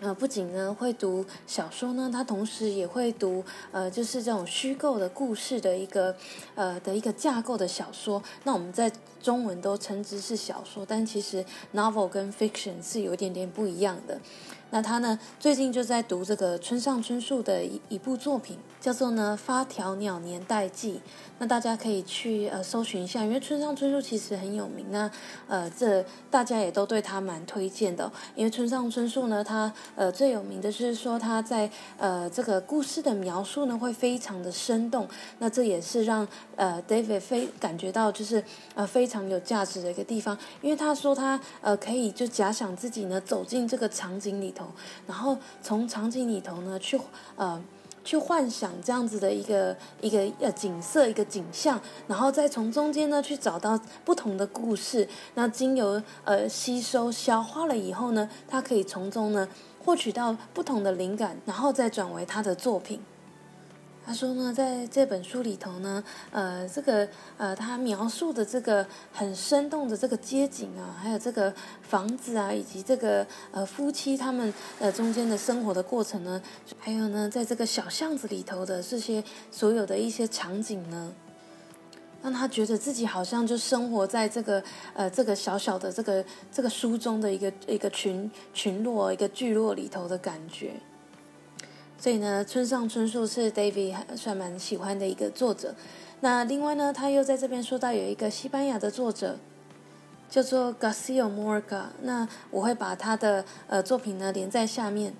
呃，不仅呢会读小说呢，他同时也会读呃，就是这种虚构的故事的一个呃的一个架构的小说。那我们在中文都称之是小说，但其实 novel 跟 fiction 是有一点点不一样的。那他呢，最近就在读这个村上春树的一一部作品，叫做呢《发条鸟年代记》。那大家可以去呃搜寻一下，因为村上春树其实很有名那呃，这大家也都对他蛮推荐的。因为村上春树呢，他呃最有名的就是说他在呃这个故事的描述呢会非常的生动。那这也是让呃 David 非感觉到就是呃非常有价值的一个地方，因为他说他呃可以就假想自己呢走进这个场景里头。然后从场景里头呢，去呃去幻想这样子的一个一个呃景色一个景象，然后再从中间呢去找到不同的故事。那经由呃吸收消化了以后呢，他可以从中呢获取到不同的灵感，然后再转为他的作品。他说呢，在这本书里头呢，呃，这个呃，他描述的这个很生动的这个街景啊，还有这个房子啊，以及这个呃夫妻他们呃中间的生活的过程呢，还有呢，在这个小巷子里头的这些所有的一些场景呢，让他觉得自己好像就生活在这个呃这个小小的这个这个书中的一个一个群群落一个聚落里头的感觉。所以呢，村上春树是 David 算蛮喜欢的一个作者。那另外呢，他又在这边说到有一个西班牙的作者，叫做 Garcia Morga。那我会把他的呃作品呢连在下面。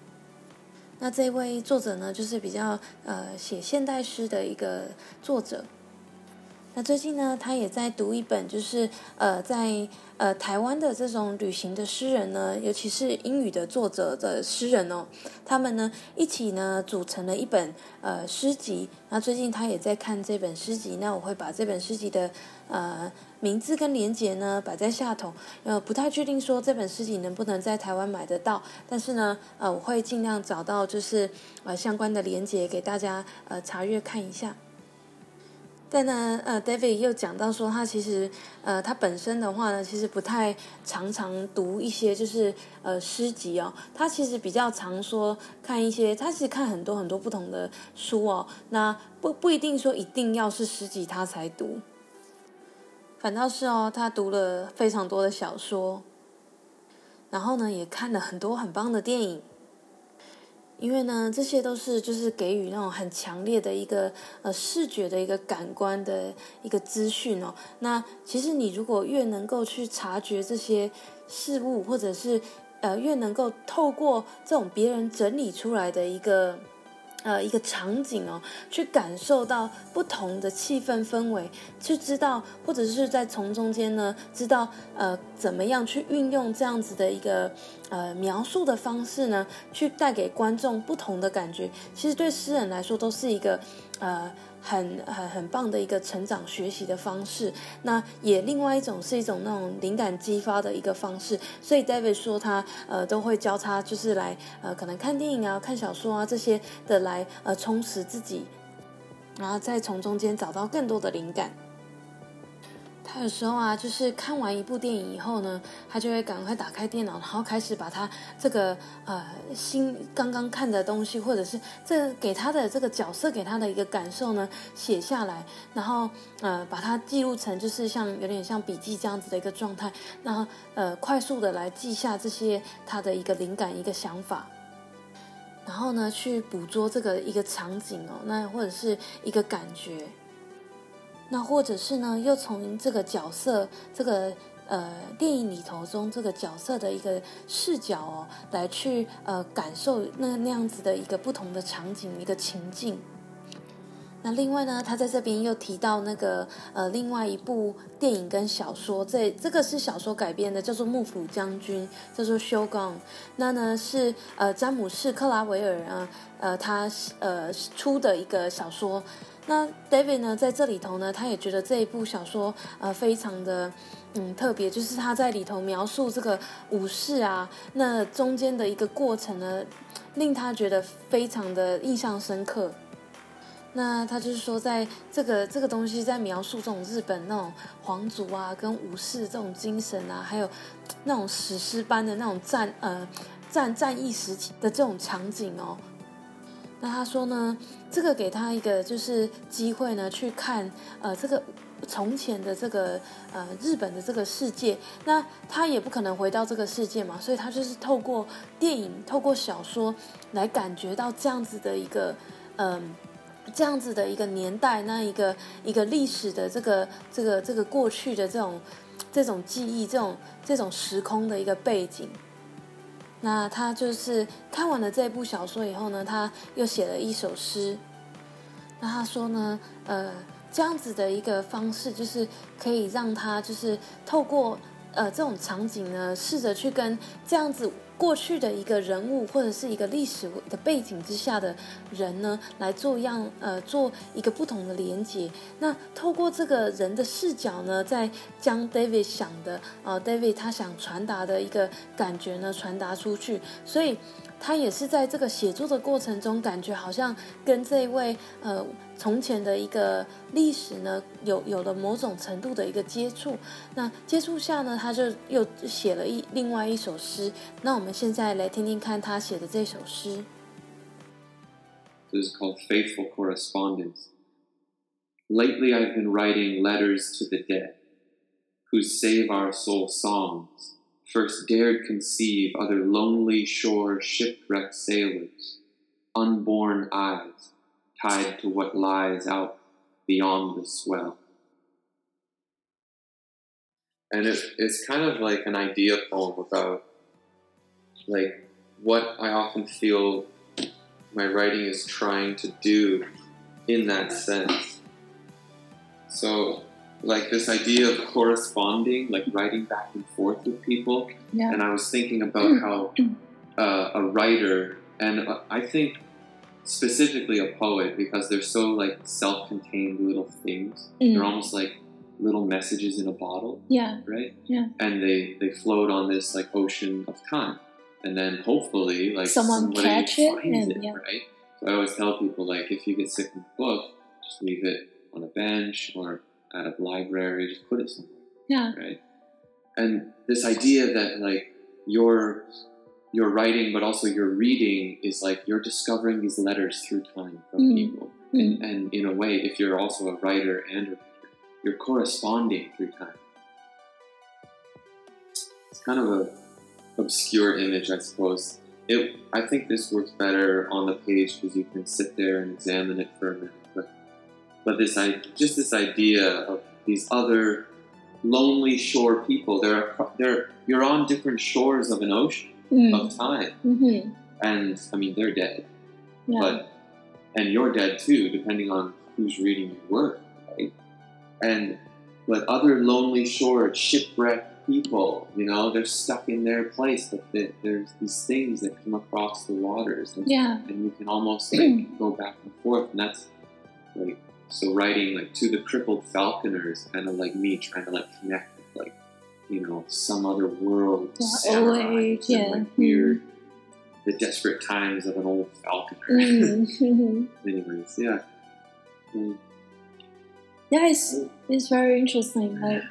那这位作者呢，就是比较呃写现代诗的一个作者。那最近呢，他也在读一本，就是呃，在呃台湾的这种旅行的诗人呢，尤其是英语的作者的诗人哦，他们呢一起呢组成了一本呃诗集。那最近他也在看这本诗集，那我会把这本诗集的呃名字跟连结呢摆在下头。呃，不太确定说这本诗集能不能在台湾买得到，但是呢，呃，我会尽量找到就是呃相关的连结给大家呃查阅看一下。但呢，呃，David 又讲到说，他其实，呃，他本身的话呢，其实不太常常读一些就是呃诗集哦。他其实比较常说看一些，他其实看很多很多不同的书哦。那不不一定说一定要是诗集他才读，反倒是哦，他读了非常多的小说，然后呢，也看了很多很棒的电影。因为呢，这些都是就是给予那种很强烈的一个呃视觉的一个感官的一个资讯哦。那其实你如果越能够去察觉这些事物，或者是呃越能够透过这种别人整理出来的一个。呃，一个场景哦，去感受到不同的气氛氛围，去知道或者是在从中间呢，知道呃怎么样去运用这样子的一个呃描述的方式呢，去带给观众不同的感觉。其实对诗人来说都是一个呃。很很很棒的一个成长学习的方式，那也另外一种是一种那种灵感激发的一个方式，所以 David 说他呃都会交叉，就是来呃可能看电影啊、看小说啊这些的来呃充实自己，然后再从中间找到更多的灵感。他有时候啊，就是看完一部电影以后呢，他就会赶快打开电脑，然后开始把他这个呃新刚刚看的东西，或者是这给他的这个角色给他的一个感受呢写下来，然后呃把它记录成就是像有点像笔记这样子的一个状态，然后呃快速的来记下这些他的一个灵感一个想法，然后呢去捕捉这个一个场景哦，那或者是一个感觉。那或者是呢，又从这个角色这个呃电影里头中这个角色的一个视角哦，来去呃感受那那样子的一个不同的场景一个情境。那另外呢，他在这边又提到那个呃另外一部电影跟小说，这这个是小说改编的，叫做《幕府将军》，叫做《修刚》。那呢是呃詹姆士克拉维尔啊呃他呃出的一个小说。那 David 呢，在这里头呢，他也觉得这一部小说呃非常的嗯特别，就是他在里头描述这个武士啊，那中间的一个过程呢，令他觉得非常的印象深刻。那他就是说，在这个这个东西在描述这种日本那种皇族啊，跟武士这种精神啊，还有那种史诗般的那种战呃。战战役时期的这种场景哦。那他说呢，这个给他一个就是机会呢，去看呃这个从前的这个呃日本的这个世界。那他也不可能回到这个世界嘛，所以他就是透过电影、透过小说来感觉到这样子的一个嗯。这样子的一个年代，那一个一个历史的这个这个这个过去的这种这种记忆，这种这种时空的一个背景。那他就是看完了这部小说以后呢，他又写了一首诗。那他说呢，呃，这样子的一个方式，就是可以让他就是透过呃这种场景呢，试着去跟这样子。过去的一个人物或者是一个历史的背景之下的人呢，来做样呃做一个不同的连接。那透过这个人的视角呢，在将 David 想的啊 David 他想传达的一个感觉呢传达出去。所以他也是在这个写作的过程中，感觉好像跟这位呃。从前的一个历史呢，有有了某种程度的一个接触，那接触下呢，他就又写了一另外一首诗。那我们现在来听听看他写的这首诗。This is called Faithful Correspondence. Lately, I've been writing letters to the dead, who save our soul songs, first dared conceive other lonely shore shipwrecked sailors, unborn eyes tied to what lies out beyond the swell. And it, it's kind of like an idea poem about like what I often feel my writing is trying to do in that sense. So like this idea of corresponding, like writing back and forth with people. Yeah. And I was thinking about how uh, a writer, and uh, I think specifically a poet because they're so like self-contained little things. Mm. They're almost like little messages in a bottle. Yeah. Right? Yeah. And they they float on this like ocean of time. And then hopefully like someone catch it and it, yeah. right? So I always tell people like if you get sick of a book, just leave it on a bench or at a library, just put it somewhere. Yeah. Right? And this idea that like your your writing, but also your reading is like you're discovering these letters through time from Mm. people. Mm. And, and in a way, if you're also a writer and a writer, you're corresponding through time. It's kind of a obscure image, I suppose. It, I think this works better on the page because you can sit there and examine it for a minute. But, this, I, just this idea of these other lonely shore people. They're, they're, you're on different shores of an ocean Mm. of time. Mm-hmm. And I mean, they're dead, Yeah. but and you're dead too, depending on who's reading your work, right? And but other lonely shore shipwrecked people, you know, they're stuck in their place, but they, there's these things that come across the waters, and, yeah. and you can almost *clears throat* like go back and forth, and that's like so writing like to the crippled falconers, kind of like me trying to like connect with like you know some other world, Yeah, samurais old and, yeah. like weird, the desperate times of an old falconer. Mm. *laughs* Anyways, yeah. Mm. yeah, it's it's very interesting. Like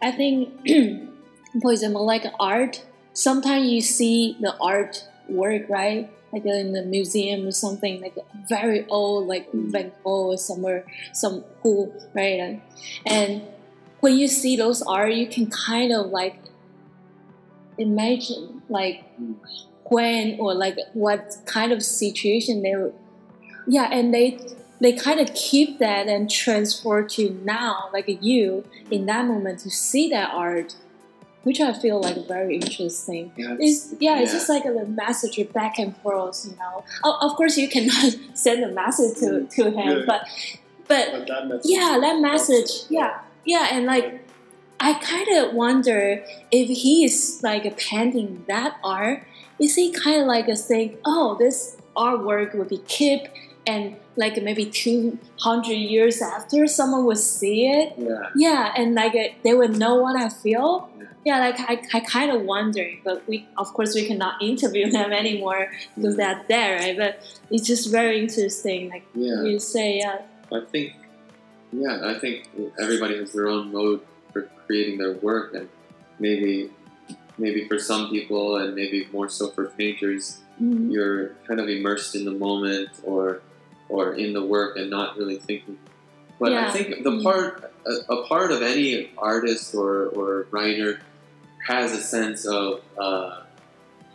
I think, *clears throat* for example, like art. Sometimes you see the art work, right? Like in the museum or something, like very old, like Van Gogh or somewhere, some who, right? And when you see those art, you can kind of like imagine like when or like what kind of situation they were. Yeah, and they they kind of keep that and transfer to now, like you in that moment to see that art, which I feel like very interesting. Yeah, It's yeah, it's just like a message back and forth, you know. Of course, you cannot *laughs* send a message to, mm. to him, Yeah. but but But that yeah, that message, yeah, yeah, and like I kind of wonder if he is like painting that art. Is he kind of like a saying, "Oh, this artwork will be kept," and like maybe two hundred years after, someone would see it. yeah. Yeah, and like uh, they would know what I feel. Yeah. Yeah, like I, I kind of wonder, but we of course we cannot *laughs* interview them anymore because they're there, right? But it's just very interesting. Like you say, yeah, I think, yeah, I think everybody has their own mode for creating their work, and maybe maybe for some people, and maybe more so for painters, Mm. you're kind of immersed in the moment or or in the work and not really thinking. But I think the Mm. part a, a part of any artist or, or writer has a sense of uh,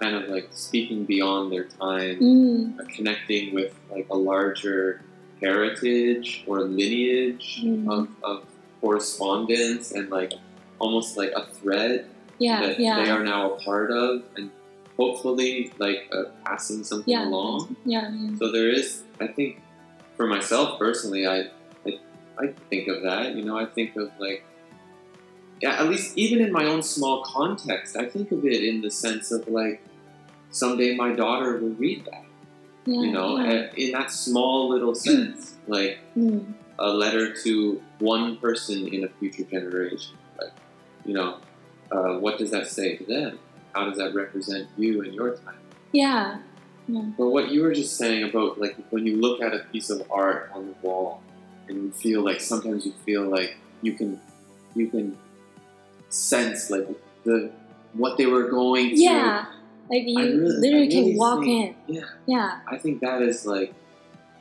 kind of like speaking beyond their time, Mm. uh, connecting with like a larger heritage or lineage Mm. of, of correspondence and like almost like a thread Yeah, that yeah, they are now a part of and hopefully like uh, passing something Yeah. along yeah, yeah. so there is i think for myself personally I, I i think of that you know i think of like yeah at least even in my own small context i think of it in the sense of like someday my daughter will read that yeah you know yeah. in that small little sense like Mm. a letter to one person in a future generation. Like, you know, uh, what does that say to them? How does that represent you and your time? yeah, But what you were just saying about like when you look at a piece of art on the wall and you feel like sometimes you feel like you can you can sense like the what they were going through. yeah. Like you really- literally can really walk think- in. Yeah. Yeah, I think that is like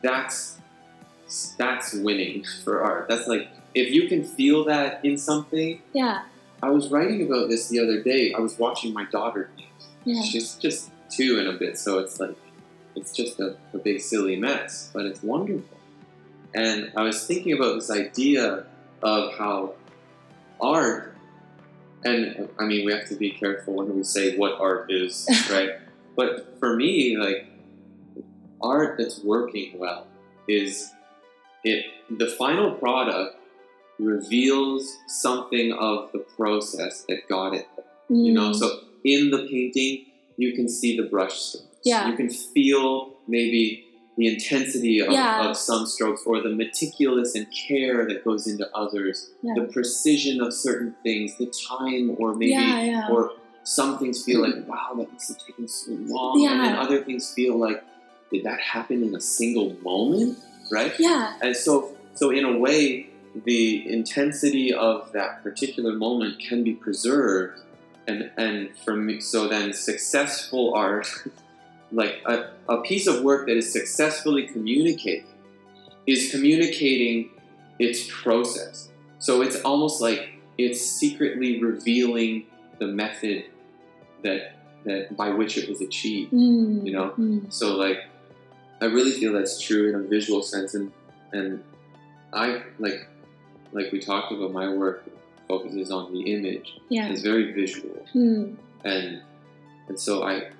that's that's winning *laughs* for art. That's like if you can feel that in something. yeah, I was writing about this the other day. I was watching my daughter. yeah. She's just two and a bit, so it's like it's just a, a big silly mess, but it's wonderful. And I was thinking about this idea of how art, and I mean, we have to be careful when we say what art is, *laughs* right? But for me, like art that's working well is it the final product reveals something of the process that got it there you know Mm. so in the painting you can see the brush strokes. Yeah. you can feel maybe the intensity of, Yeah. of some strokes or the meticulous and care that goes into others. Yeah. the precision of certain things the time or maybe yeah, or some things feel like wow that must have taken so long. And then other things feel like did that happen in a single moment? Right? Yeah, and so, so in a way, the intensity of that particular moment can be preserved, and and for me, so then successful art, like a, a piece of work that is successfully communicating, is communicating its process. So it's almost like it's secretly revealing the method that that by which it was achieved. Mm. You know? Mm. So like, I really feel that's true in a visual sense, and and I like like we talked about my work focuses on the image. Yeah. It's very visual, Mm. and and so I,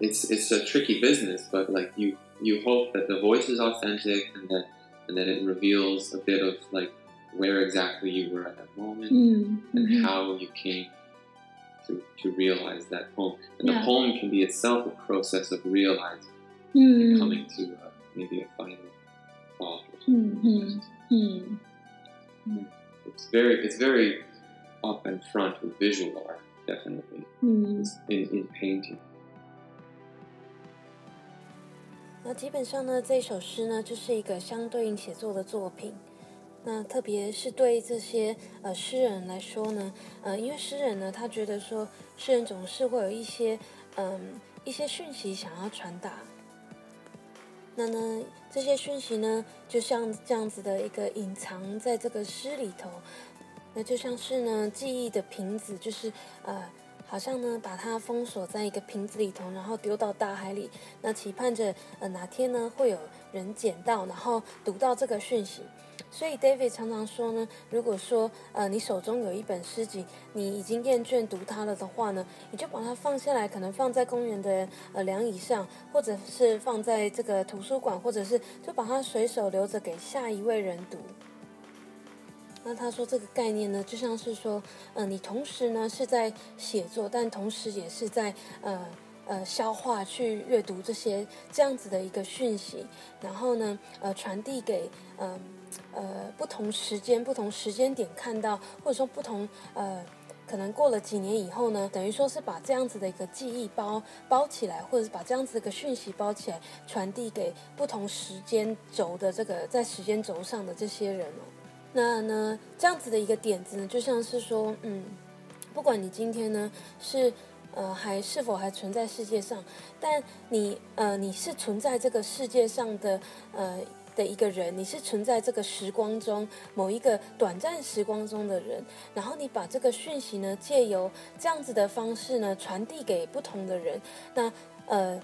it's it's a tricky business, but like you you hope that the voice is authentic and that and that it reveals a bit of like where exactly you were at that moment Mm. and Mhm. how you came to, to realize that poem. And Yeah. the poem can be itself a process of realizing Mm. coming to uh, maybe a final thought. Or something. Mm. Mm Mm. It's very it's very up and front with visual art, definitely Mm. in, in painting. 那基本上呢，这首诗呢就是一个相对应写作的作品。那特别是对这些呃诗人来说呢，呃，因为诗人呢，他觉得说，诗人总是会有一些嗯、一些讯息想要传达。 那呢，这些讯息呢，就像这样子的一个隐藏在这个诗里头，那就像是呢记忆的瓶子，就是呃，好像呢把它封锁在一个瓶子里头，然后丢到大海里，那期盼着呃哪天呢会有人捡到，然后读到这个讯息。所以 David 常常说呢，如果说呃你手中有一本诗集，你已经厌倦读它了的话呢，你就把它放下来，可能放在公园的呃凉椅上，或者是放在这个图书馆，或者是就把它随手留着给下一位人读。那他说这个概念呢，就像是说，呃，你同时呢是在写作，但同时也是在呃呃消化、去阅读这些这样子的一个讯息，然后呢，呃，传递给嗯呃不同时间、不同时间点看到，或者说不同呃。可能过了几年以后呢，等于说是把这样子的一个记忆包包起来，或者是把这样子的一个讯息包起来，传递给不同时间轴的这个在时间轴上的这些人哦。那呢，这样子的一个点子呢，就像是说，嗯，不管你今天呢是呃还是否还存在世界上，但你呃你是存在这个世界上的呃的一个人，你是存在这个时光中某一个短暂时光中的人，然后你把这个讯息呢借由这样子的方式呢传递给不同的人，那呃。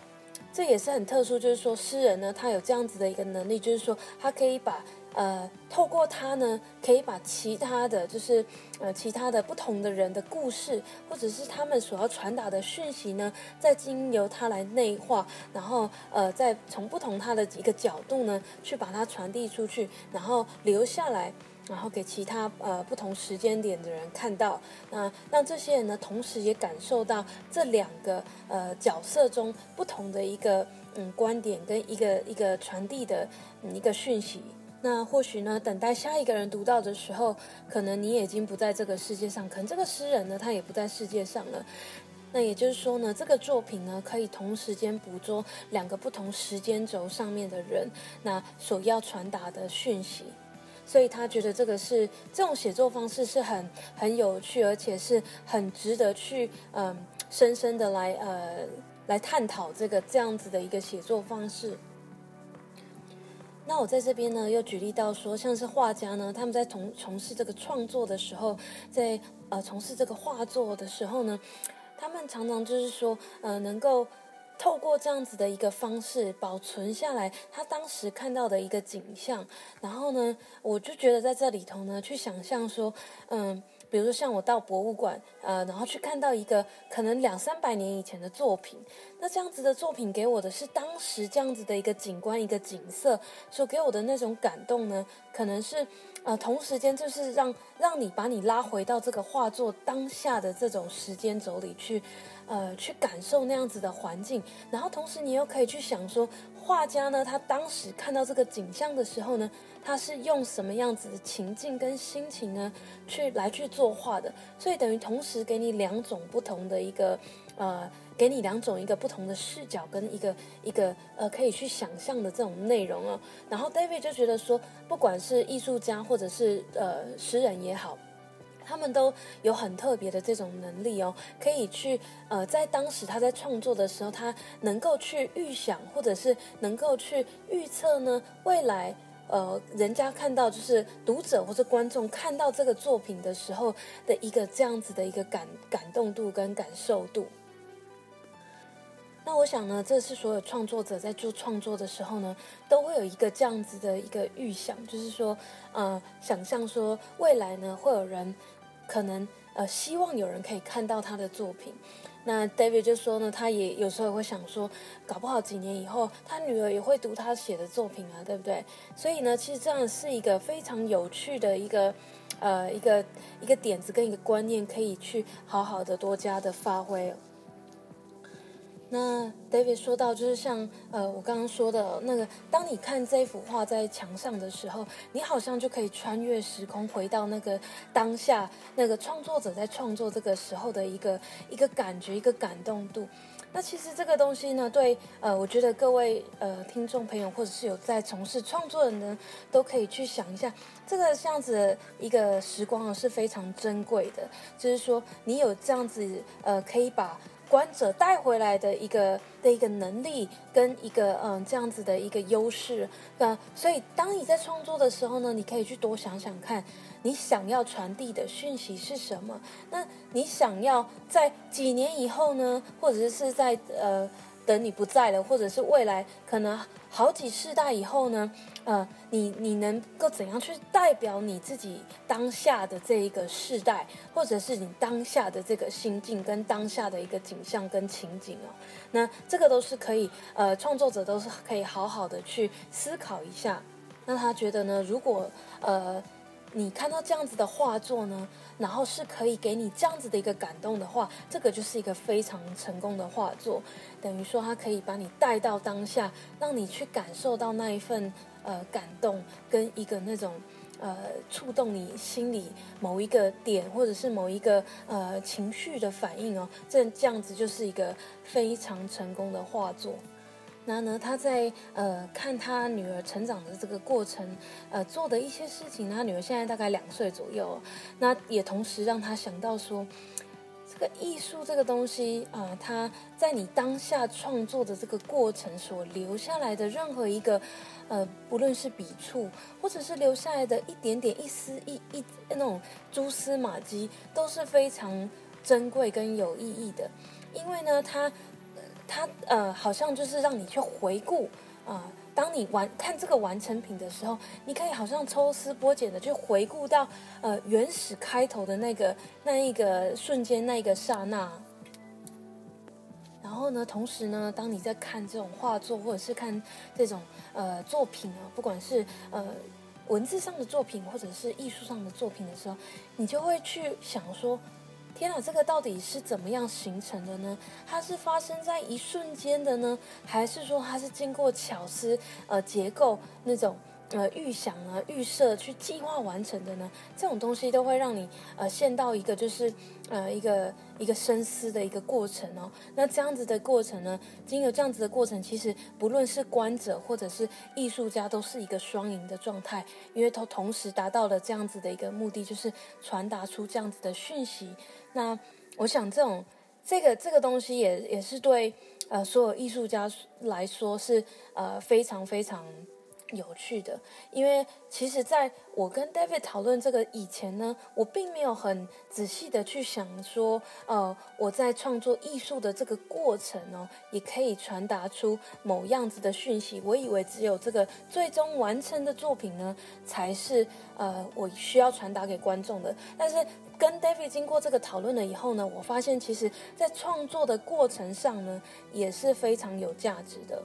这也是很特殊，就是说诗人呢，他有这样子的一个能力，就是说他可以把呃透过他呢，可以把其他的就是呃其他的不同的人的故事，或者是他们所要传达的讯息呢，再经由他来内化，然后呃再从不同他的一个角度呢，去把它传递出去，然后留下来。然后给其他呃不同时间点的人看到，那让这些人呢，同时也感受到这两个呃角色中不同的一个嗯观点跟一个一个传递的一个讯息。那或许呢，等待下一个人读到的时候，可能你已经不在这个世界上，可能这个诗人呢，他也不在世界上了。那也就是说呢，这个作品呢，可以同时间捕捉两个不同时间轴上面的人，那所要传达的讯息。所以他觉得这个是这种写作方式是很很有趣，而且是很值得去嗯深深的来呃来探讨这个这样子的一个写作方式。那我在这边呢又举例到说，像是画家呢，他们在从从事这个创作的时候，在呃从事这个画作的时候呢，他们常常就是说呃能够。透过这样子的一个方式保存下来他当时看到的一个景象，然后呢，我就觉得在这里头呢，去想象说，嗯，比如说像我到博物馆，呃，然后去看到一个可能两三百年以前的作品，那这样子的作品给我的是当时这样子的一个景观、一个景色所给我的那种感动呢，可能是。呃，同时间就是让让你把你拉回到这个画作当下的这种时间轴里去，呃，去感受那样子的环境，然后同时你又可以去想说，画家呢，他当时看到这个景象的时候呢，他是用什么样子的情境跟心情呢，去来去作画的，所以等于同时给你两种不同的一个。呃，给你两种一个不同的视角跟一个一个呃可以去想象的这种内容哦。然后 David 就觉得说，不管是艺术家或者是呃诗人也好，他们都有很特别的这种能力哦，可以去呃在当时他在创作的时候，他能够去预想或者是能够去预测呢未来呃人家看到就是读者或者观众看到这个作品的时候的一个这样子的一个感感动度跟感受度。那我想呢，这是所有创作者在做创作的时候呢，都会有一个这样子的一个预想，就是说，呃，想象说未来呢，会有人可能呃希望有人可以看到他的作品。那 David 就说呢，他也有时候会想说，搞不好几年以后，他女儿也会读他写的作品啊，对不对？所以呢，其实这样是一个非常有趣的一个呃一个一个点子跟一个观念，可以去好好的多加的发挥。那 David 说到，就是像呃，我刚刚说的那个，当你看这幅画在墙上的时候，你好像就可以穿越时空，回到那个当下，那个创作者在创作这个时候的一个 *laughs* 一个感觉，一个感动度。那其实这个东西呢，对呃，我觉得各位呃听众朋友，或者是有在从事创作的人，都可以去想一下，这个这样子一个时光啊是非常珍贵的，就是说你有这样子呃，可以把。观者带回来的一个的一个能力跟一个嗯这样子的一个优势，那所以当你在创作的时候呢，你可以去多想想看，你想要传递的讯息是什么？那你想要在几年以后呢，或者是在呃等你不在了，或者是未来可能好几世代以后呢？呃，你你能够怎样去代表你自己当下的这一个世代，或者是你当下的这个心境跟当下的一个景象跟情景哦？那这个都是可以，呃，创作者都是可以好好的去思考一下。那他觉得呢，如果呃你看到这样子的画作呢，然后是可以给你这样子的一个感动的话，这个就是一个非常成功的画作。等于说，它可以把你带到当下，让你去感受到那一份。呃，感动跟一个那种呃触动你心里某一个点，或者是某一个呃情绪的反应哦，这这样子就是一个非常成功的画作。那呢，他在呃看他女儿成长的这个过程，呃做的一些事情，他女儿现在大概两岁左右，那也同时让他想到说，这个艺术这个东西啊、呃它在你当下创作的这个过程所留下来的任何一个，呃，不论是笔触，或者是留下来的一点点一丝一一那种蛛丝马迹，都是非常珍贵跟有意义的。因为呢，它它呃，好像就是让你去回顾啊、当你完看这个完成品的时候，你可以好像抽丝剥茧的去回顾到呃原始开头的那个那一个瞬间那一个刹那。然后呢，同时呢，当你在看这种画作或者是看这种呃作品啊，不管是呃文字上的作品或者是艺术上的作品的时候，你就会去想说，天啊，这个到底是怎么样形成的呢？它是发生在一瞬间的呢，还是说它是经过巧思呃结构那种呃预想啊预设去计划完成的呢？这种东西都会让你呃陷到一个就是呃一个一个深思的一个过程哦。那这样子的过程呢，经由这样子的过程，其实不论是观者或者是艺术家，都是一个双赢的状态，因为都同时达到了这样子的一个目的，就是传达出这样子的讯息。那我想这种这个这个东西也也是对呃所有艺术家来说是呃非常非常有趣的，因为其实在我跟 David 讨论这个以前呢，我并没有很仔细的去想说，呃，我在创作艺术的这个过程哦，也可以传达出某样子的讯息。我以为只有这个最终完成的作品呢，才是呃我需要传达给观众的，但是。跟 David 经过这个讨论了以后呢，我发现其实在创作的过程上呢，也是非常有价值的。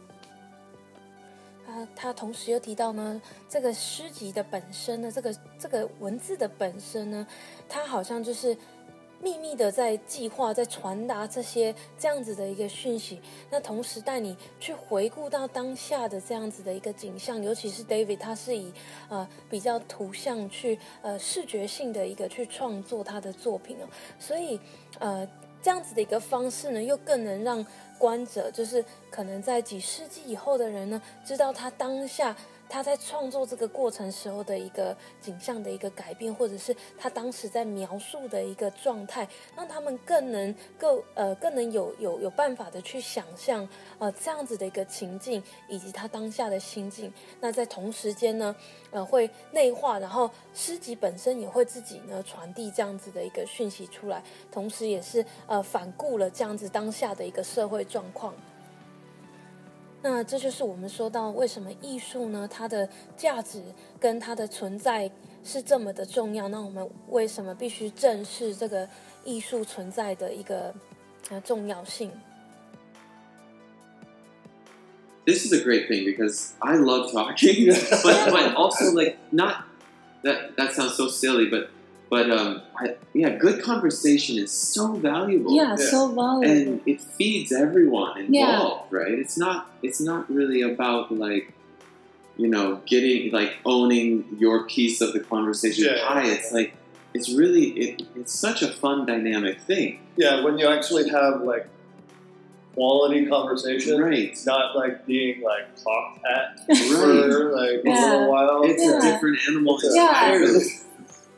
他他同时又提到呢，这个诗集的本身呢，这个这个文字的本身呢，它好像就是秘密的在计划，在传达这些这样子的一个讯息。那同时带你去回顾到当下的这样子的一个景象，尤其是 David，他是以呃比较图像去呃视觉性的一个去创作他的作品哦，所以呃这样子的一个方式呢，又更能让观者，就是可能在几世纪以后的人呢，知道他当下他在创作这个过程时候的一个景象的一个改变，或者是他当时在描述的一个状态，让他们更能够呃更能有有有办法的去想象呃这样子的一个情境，以及他当下的心境。那在同时间呢，呃会内化，然后诗集本身也会自己呢传递这样子的一个讯息出来，同时也是呃反顾了这样子当下的一个社会状况。那这就是我们说到为什么艺术呢，它的价值跟它的存在是这么的重要。那我们为什么必须正视这个艺术存在的一个呃重要性？ this is a great thing because I love talking, *laughs* but but also like not that that sounds so silly, but but um I, yeah, good conversation is so valuable. Yeah, Yeah. so valuable. and it feeds everyone involved, Yeah. right? It's not it's not really about like you know getting like owning your piece of the conversation Yeah. pie. It's like it's really it, it's such a fun dynamic thing, Yeah, when you actually have like quality conversation, right? not like being like talked at Right. for like a Yeah. little while. It's Yeah. a different animal Yeah. *laughs*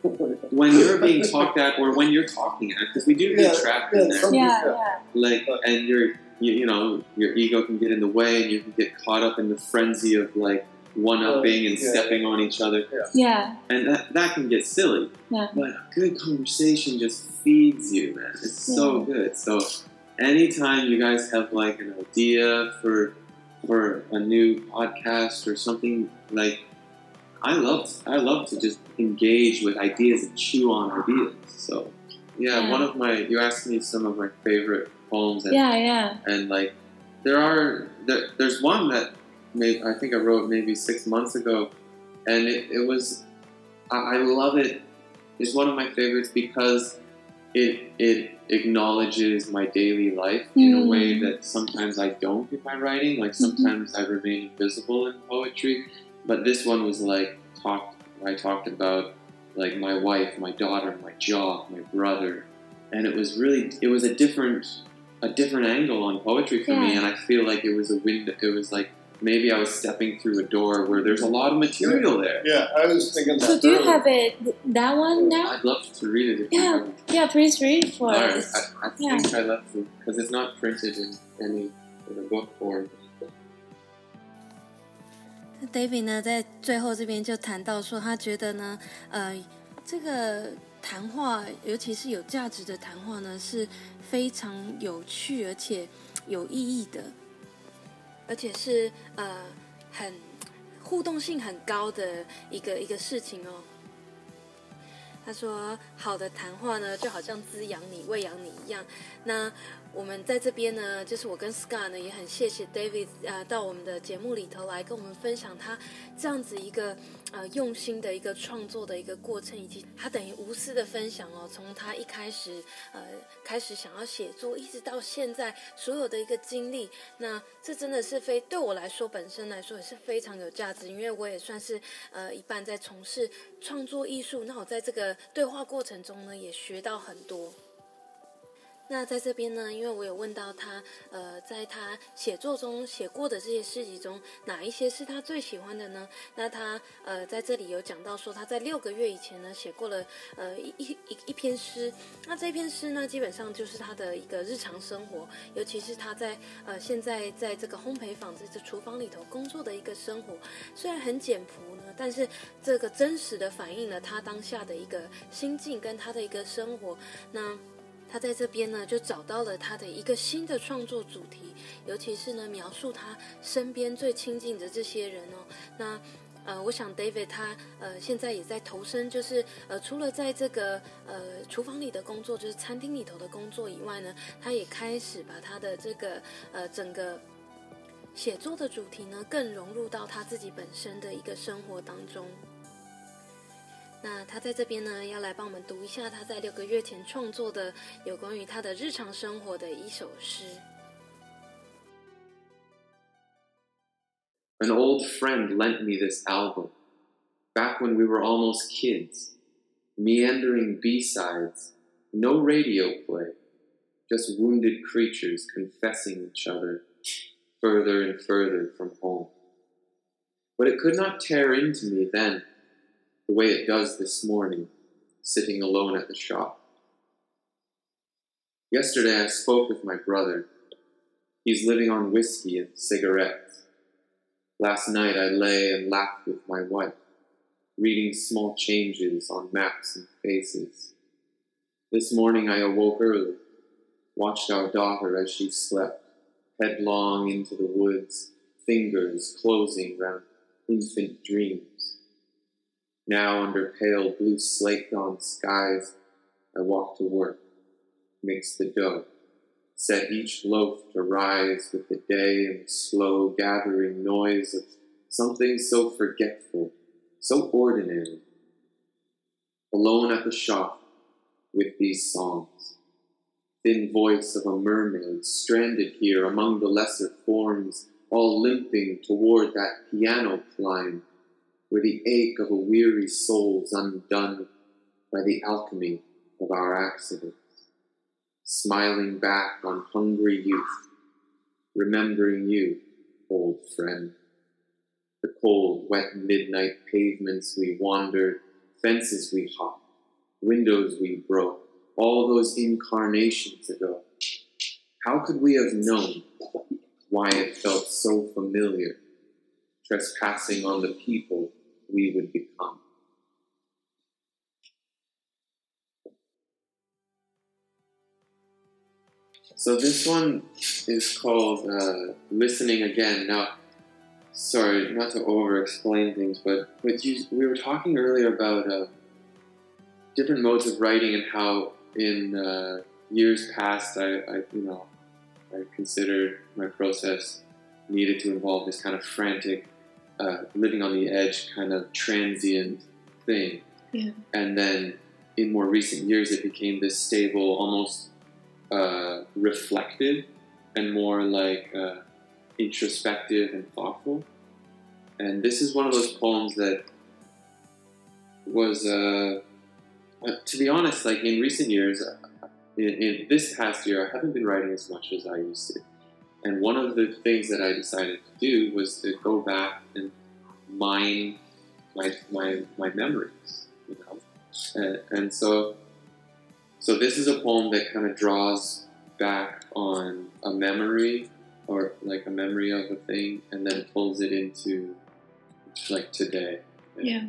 entirely. when you're being *laughs* talked at or when you're talking at because we do get Yeah, trapped yeah, in there yeah, Yeah. yeah, like and your you, you know your ego can get in the way and you can get caught up in the frenzy of like one upping and Yeah. stepping on each other yeah, and that, that can get silly Yeah. but a good conversation just feeds you man it's so good so anytime you guys have like an idea for for a new podcast or something like I love I love to just engage with ideas and chew on ideas. So yeah, Yeah. one of my you asked me some of my favorite poems and, yeah, yeah. and like there are there, there's one that maybe I think I wrote maybe six months ago and it, it was I, I love it. It's one of my favorites because it it acknowledges my daily life in a way Mm. that sometimes I don't in my writing. Like sometimes I remain invisible in poetry, but this one was like talked. I talked about like my wife, my daughter, my job, my brother, and it was really it was a different a different angle on poetry for me, and I feel like it was a window. It was like maybe I was stepping through a door where there's a lot of material there. Yeah, I was thinking that. So do you earlier. have it that one oh, now? I'd love to read it if Yeah. you haven't. Yeah, please read for Alright, us. I, I Yeah. think I left it because it's not printed in any in a book form. David 呢，在最后这边就谈到说，他觉得呢，呃，这个谈话，尤其是有价值的谈话呢，是非常有趣而且有意义的，而且是呃很互动性很高的一个一个事情哦。他说：“好的谈话呢，就好像滋养你、喂养你一样。那我们在这边呢，就是我跟 Scar 呢，也很谢谢 David 呃，到我们的节目里头来跟我们分享他这样子一个呃用心的一个创作的一个过程，以及他等于无私的分享哦，从他一开始呃开始想要写作，一直到现在所有的一个经历。那这真的是非对我来说本身来说也是非常有价值，因为我也算是呃一半在从事创作艺术，那我在这个对话过程中呢，也学到很多。那在这边呢，因为我有问到他，呃，在他写作中写过的这些诗集中，哪一些是他最喜欢的呢？那他呃在这里有讲到说，他在六个月以前呢写过了呃一一一一篇诗。那这篇诗呢，基本上就是他的一个日常生活，尤其是他在呃现在在这个烘焙坊这这厨房里头工作的一个生活，虽然很简朴呢，但是这个真实的反映了他当下的一个心境跟他的一个生活。那他在这边呢，就找到了他的一个新的创作主题，尤其是呢，描述他身边最亲近的这些人哦。那呃，我想 David 他呃现在也在投身，就是呃除了在这个呃厨房里的工作，就是餐厅里头的工作以外呢，他也开始把他的这个呃整个写作的主题呢，更融入到他自己本身的一个生活当中。那他在这边呢，要来帮我们读一下他在六个月前创作的有关于他的日常生活的一首诗。 An old friend lent me this album back when we were almost kids. Meandering B sides, no radio play, just wounded creatures confessing each other further and further from home. But it could not tear into me then the way it does this morning, sitting alone at the shop. Yesterday I spoke with my brother. He's living on whiskey and cigarettes. Last night I lay and laughed with my wife, reading small changes on maps and faces. This morning I awoke early, watched our daughter as she slept, headlong into the woods, fingers closing round infant dreams. Now, under pale blue slate dawn skies, I walk to work, mix the dough, set each loaf to rise with the day and the slow gathering noise of something so forgetful, so ordinary. Alone at the shop with these songs. Thin voice of a mermaid stranded here among the lesser forms, all limping toward that piano climb where the ache of a weary soul's undone by the alchemy of our accidents. Smiling back on hungry youth, remembering you, old friend. The cold, wet midnight pavements we wandered, fences we hopped, windows we broke, all those incarnations ago. How could we have known why it felt so familiar, trespassing on the people we would become? So this one is called uh, "Listening Again." Now, sorry, not to over-explain things, but but you, we were talking earlier about uh, different modes of writing and how in uh, years past, I, I you know I considered my process needed to involve this kind of frantic, uh, living on the edge, kind of transient thing, Yeah. and then in more recent years, it became this stable, almost uh, reflective and more like uh, introspective and thoughtful. And this is one of those poems that was, uh, uh, to be honest, like in recent years, in, in this past year, I haven't been writing as much as I used to. And one of the things that I decided to do was to go back and mine my my my memories, you know, and, and so so this is a poem that kind of draws back on a memory or like a memory of a thing, and then pulls it into like today. Yeah.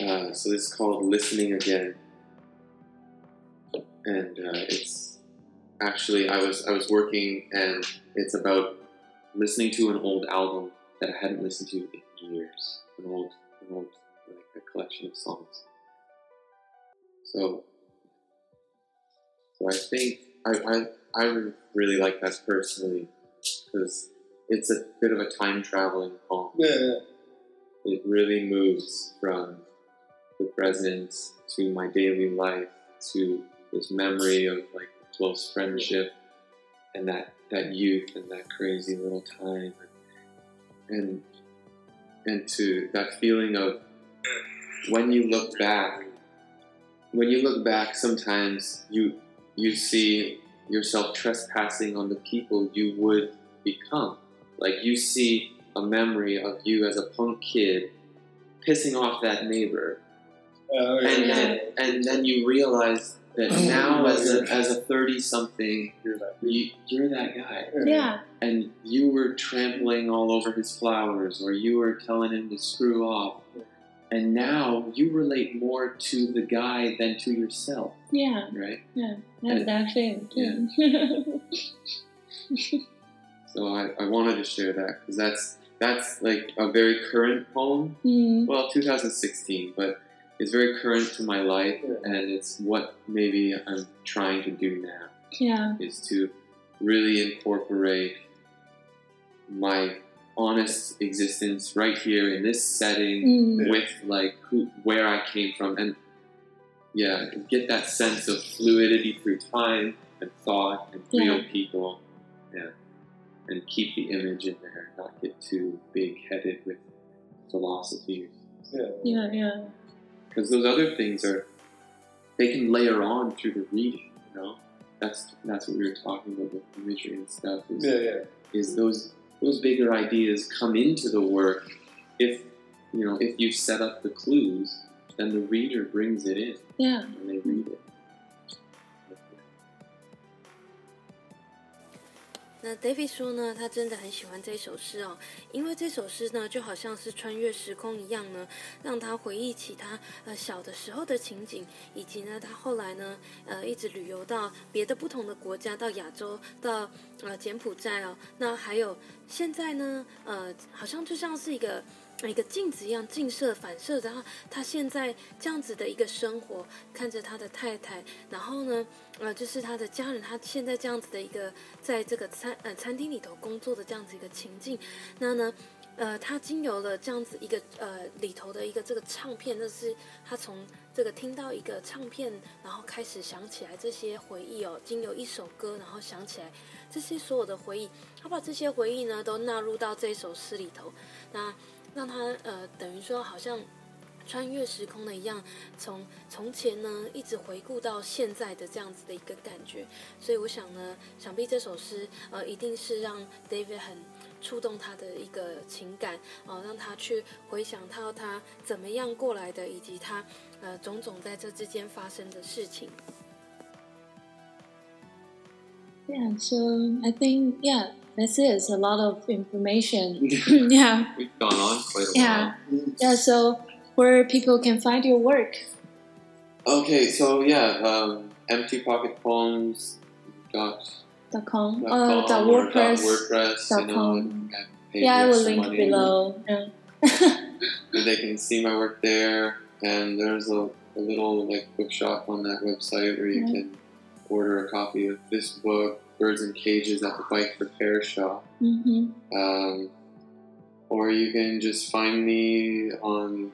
Uh, so this is called Listening Again, and uh, it's actually I was I was working, and it's about listening to an old album that I hadn't listened to in years, an old an old like a collection of songs. So, so I think I I, I really like that personally because it's a bit of a time traveling poem Yeah, it really moves from the present to my daily life to this memory of like close friendship and that that youth and that crazy little time. And and to that feeling of when you look back when you look back sometimes you you see yourself trespassing on the people you would become. Like you see a memory of you as a punk kid pissing off that neighbor, Oh, yeah, and then and then you realize that now as a as a thirty something, Hear that. you, you're that guy, Yeah. and you were trampling all over his flowers, or you were telling him to screw off, and now you relate more to the guy than to yourself, Yeah. right? Yeah. That's And- that thing. too. So I, I wanted to share that because that's that's like a very current poem mm. well 2016 but it's very current to my life Yeah. and it's what maybe i'm trying to do now Yeah. is to really incorporate my honest existence right here in this setting Mm. with like who where i came from and yeah get that sense of fluidity through time and thought and real people yeah and keep the image in there not get too big headed with philosophy Yeah. Yeah. Yeah. Because those other things are they can layer on through the reading you know that's that's what we were talking about with imagery and stuff is, Yeah, yeah. is those those bigger ideas come into the work if you know if you set up the clues then the reader brings it in Yeah. when they read it 那 David 说呢，他真的很喜欢这首诗哦，因为这首诗呢，就好像是穿越时空一样呢，让他回忆起他呃小的时候的情景，以及呢他后来呢呃一直旅游到别的不同的国家，到亚洲，到呃柬埔寨哦，那还有现在呢呃好像就像是一个。一个镜子一样镜射反射，然后他现在这样子的一个生活，看着他的太太，然后呢，呃，就是他的家人，他现在这样子的一个在这个餐呃餐厅里头工作的这样子一个情境，那呢，呃，他经由了这样子一个呃里头的一个这个唱片，那是他从这个听到一个唱片，然后开始想起来这些回忆哦，经由一首歌，然后想起来这些所有的回忆，他把这些回忆呢都纳入到这首诗里头，那让他呃等于说好像。穿越时空的一样，从从前呢一直回顾到现在的这样子的一个感觉，所以我想呢，想必这首诗呃一定是让 David 很触动他的一个情感哦、让他去回想到他怎么样过来的，以及他呃种种在这之间发生的事情。Yeah. So I think yeah, that's it. It's a lot of information. *laughs* *laughs* yeah. we've gone on quite a Yeah. Yeah. So where people can find your work. okay so yeah um, empty pocket poems dot Dot com. dot Uh, com dot or dot WordPress. WordPress, dot you know, com. and- and pay Yeah, I will link money. below. Yeah. *laughs* They can see my work there, and there's a, a little like bookshop on that website where you Yeah. can order a copy of this book, Birds and Cages, at the Bike Repair Shop. mm-hmm. Um, or you can just find me on,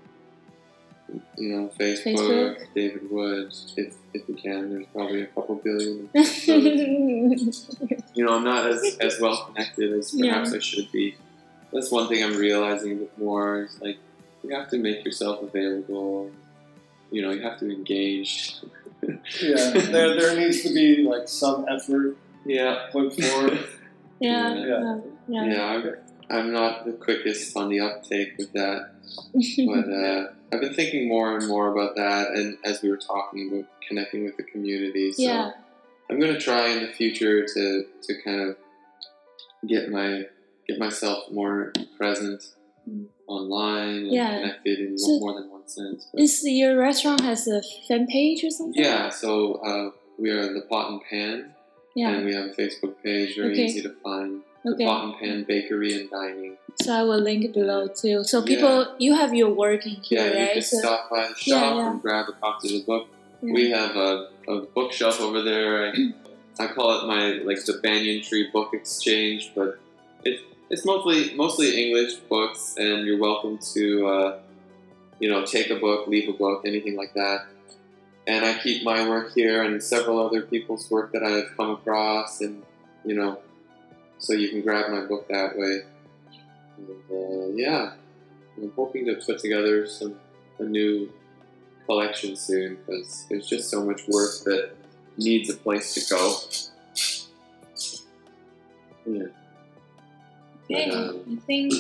you know, Facebook, Facebook. David Woods, if, if you can. There's probably a couple billion. *laughs* you know, I'm not as, as well connected as perhaps I should be. That's one thing I'm realizing a bit more is like you have to make yourself available. You know, you have to engage. Yeah, there, there needs to be like some effort Yeah, Point four. *laughs* Yeah, Yeah. yeah, yeah. I'm, I'm not the quickest on the uptake with that, *laughs* but uh, I've been thinking more and more about that, and as we were talking about connecting with the community, so yeah, I'm gonna try in the future to to kind of get my get myself more present Mm. online and Yeah. connected in So- more than one sense. But- Is your restaurant has a fan page or something? yeah, so uh, we are the Pot and Pan, Yeah. and we have a Facebook page, very Okay. easy to find. The Okay. Pot and Pan Bakery and Dining. So I will link it below too. So Yeah. people, you have your work in here, Yeah, you right? can So, stop by the Yeah, shop yeah. and grab a copy of the book. Yeah. We have a, a bookshelf over there. I, *clears throat* I call it my like the banyan tree book exchange, but it, it's mostly mostly English books, and you're welcome to uh, you know take a book, leave a book, anything like that. And I keep my work here and several other people's work that I've come across, and you know, so you can grab my book that way. And, uh, yeah, I'm hoping to put together some a new collection soon because there's just so much work that needs a place to go. Yeah. okay, um, I think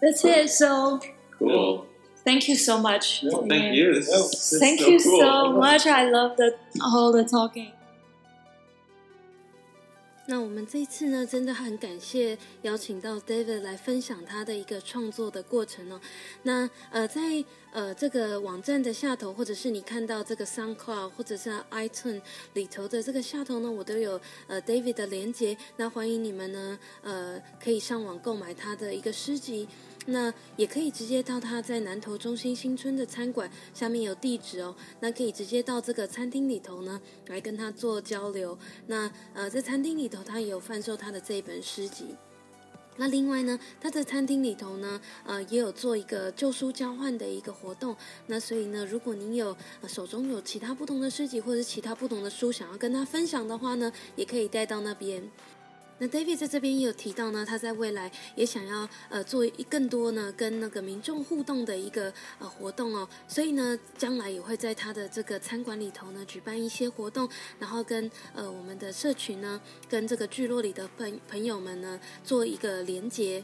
that's it. So cool. thank you so much. Yeah, Thank Yeah. you. This Yeah. is This is Thank so you cool. so much. I love the all the talking. 那我们这一次呢，真的很感谢邀请到 David 来分享他的一个创作的过程哦。那呃，在呃这个网站的下头，或者是你看到这个 SoundCloud 或者是 iTunes 里头的这个下头呢，我都有呃 David 的连接。那欢迎你们呢，呃，可以上网购买他的一个诗集。 那也可以直接到他在南投中心新村的餐馆，下面有地址哦。那可以直接到这个餐厅里头呢，来跟他做交流。那呃，在餐厅里头，他也有贩售他的这一本诗集。那另外呢，他在餐厅里头呢，呃，也有做一个旧书交换的一个活动。那所以呢，如果您有、呃、手中有其他不同的诗集或者其他不同的书想要跟他分享的话呢，也可以带到那边。那 David 在这边也有提到呢，他在未来也想要呃做一更多呢跟那个民众互动的一个呃活动哦，所以呢将来也会在他的这个餐馆里头呢举办一些活动，然后跟呃我们的社群呢跟这个聚落里的朋朋友们呢做一个连接。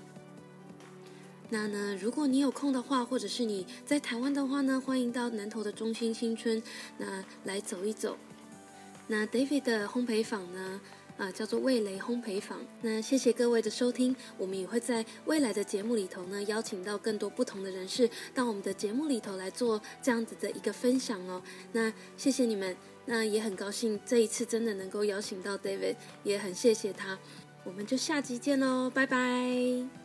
那呢，如果你有空的话，或者是你在台湾的话呢，欢迎到南投的中心新村那来走一走。那 David 的烘焙坊呢？啊、叫做味蕾烘焙坊。那谢谢各位的收听，我们也会在未来的节目里头呢，邀请到更多不同的人士到我们的节目里头来做这样子的一个分享哦。那谢谢你们，那也很高兴这一次真的能够邀请到 David，也很谢谢他。我们就下集见喽，拜拜。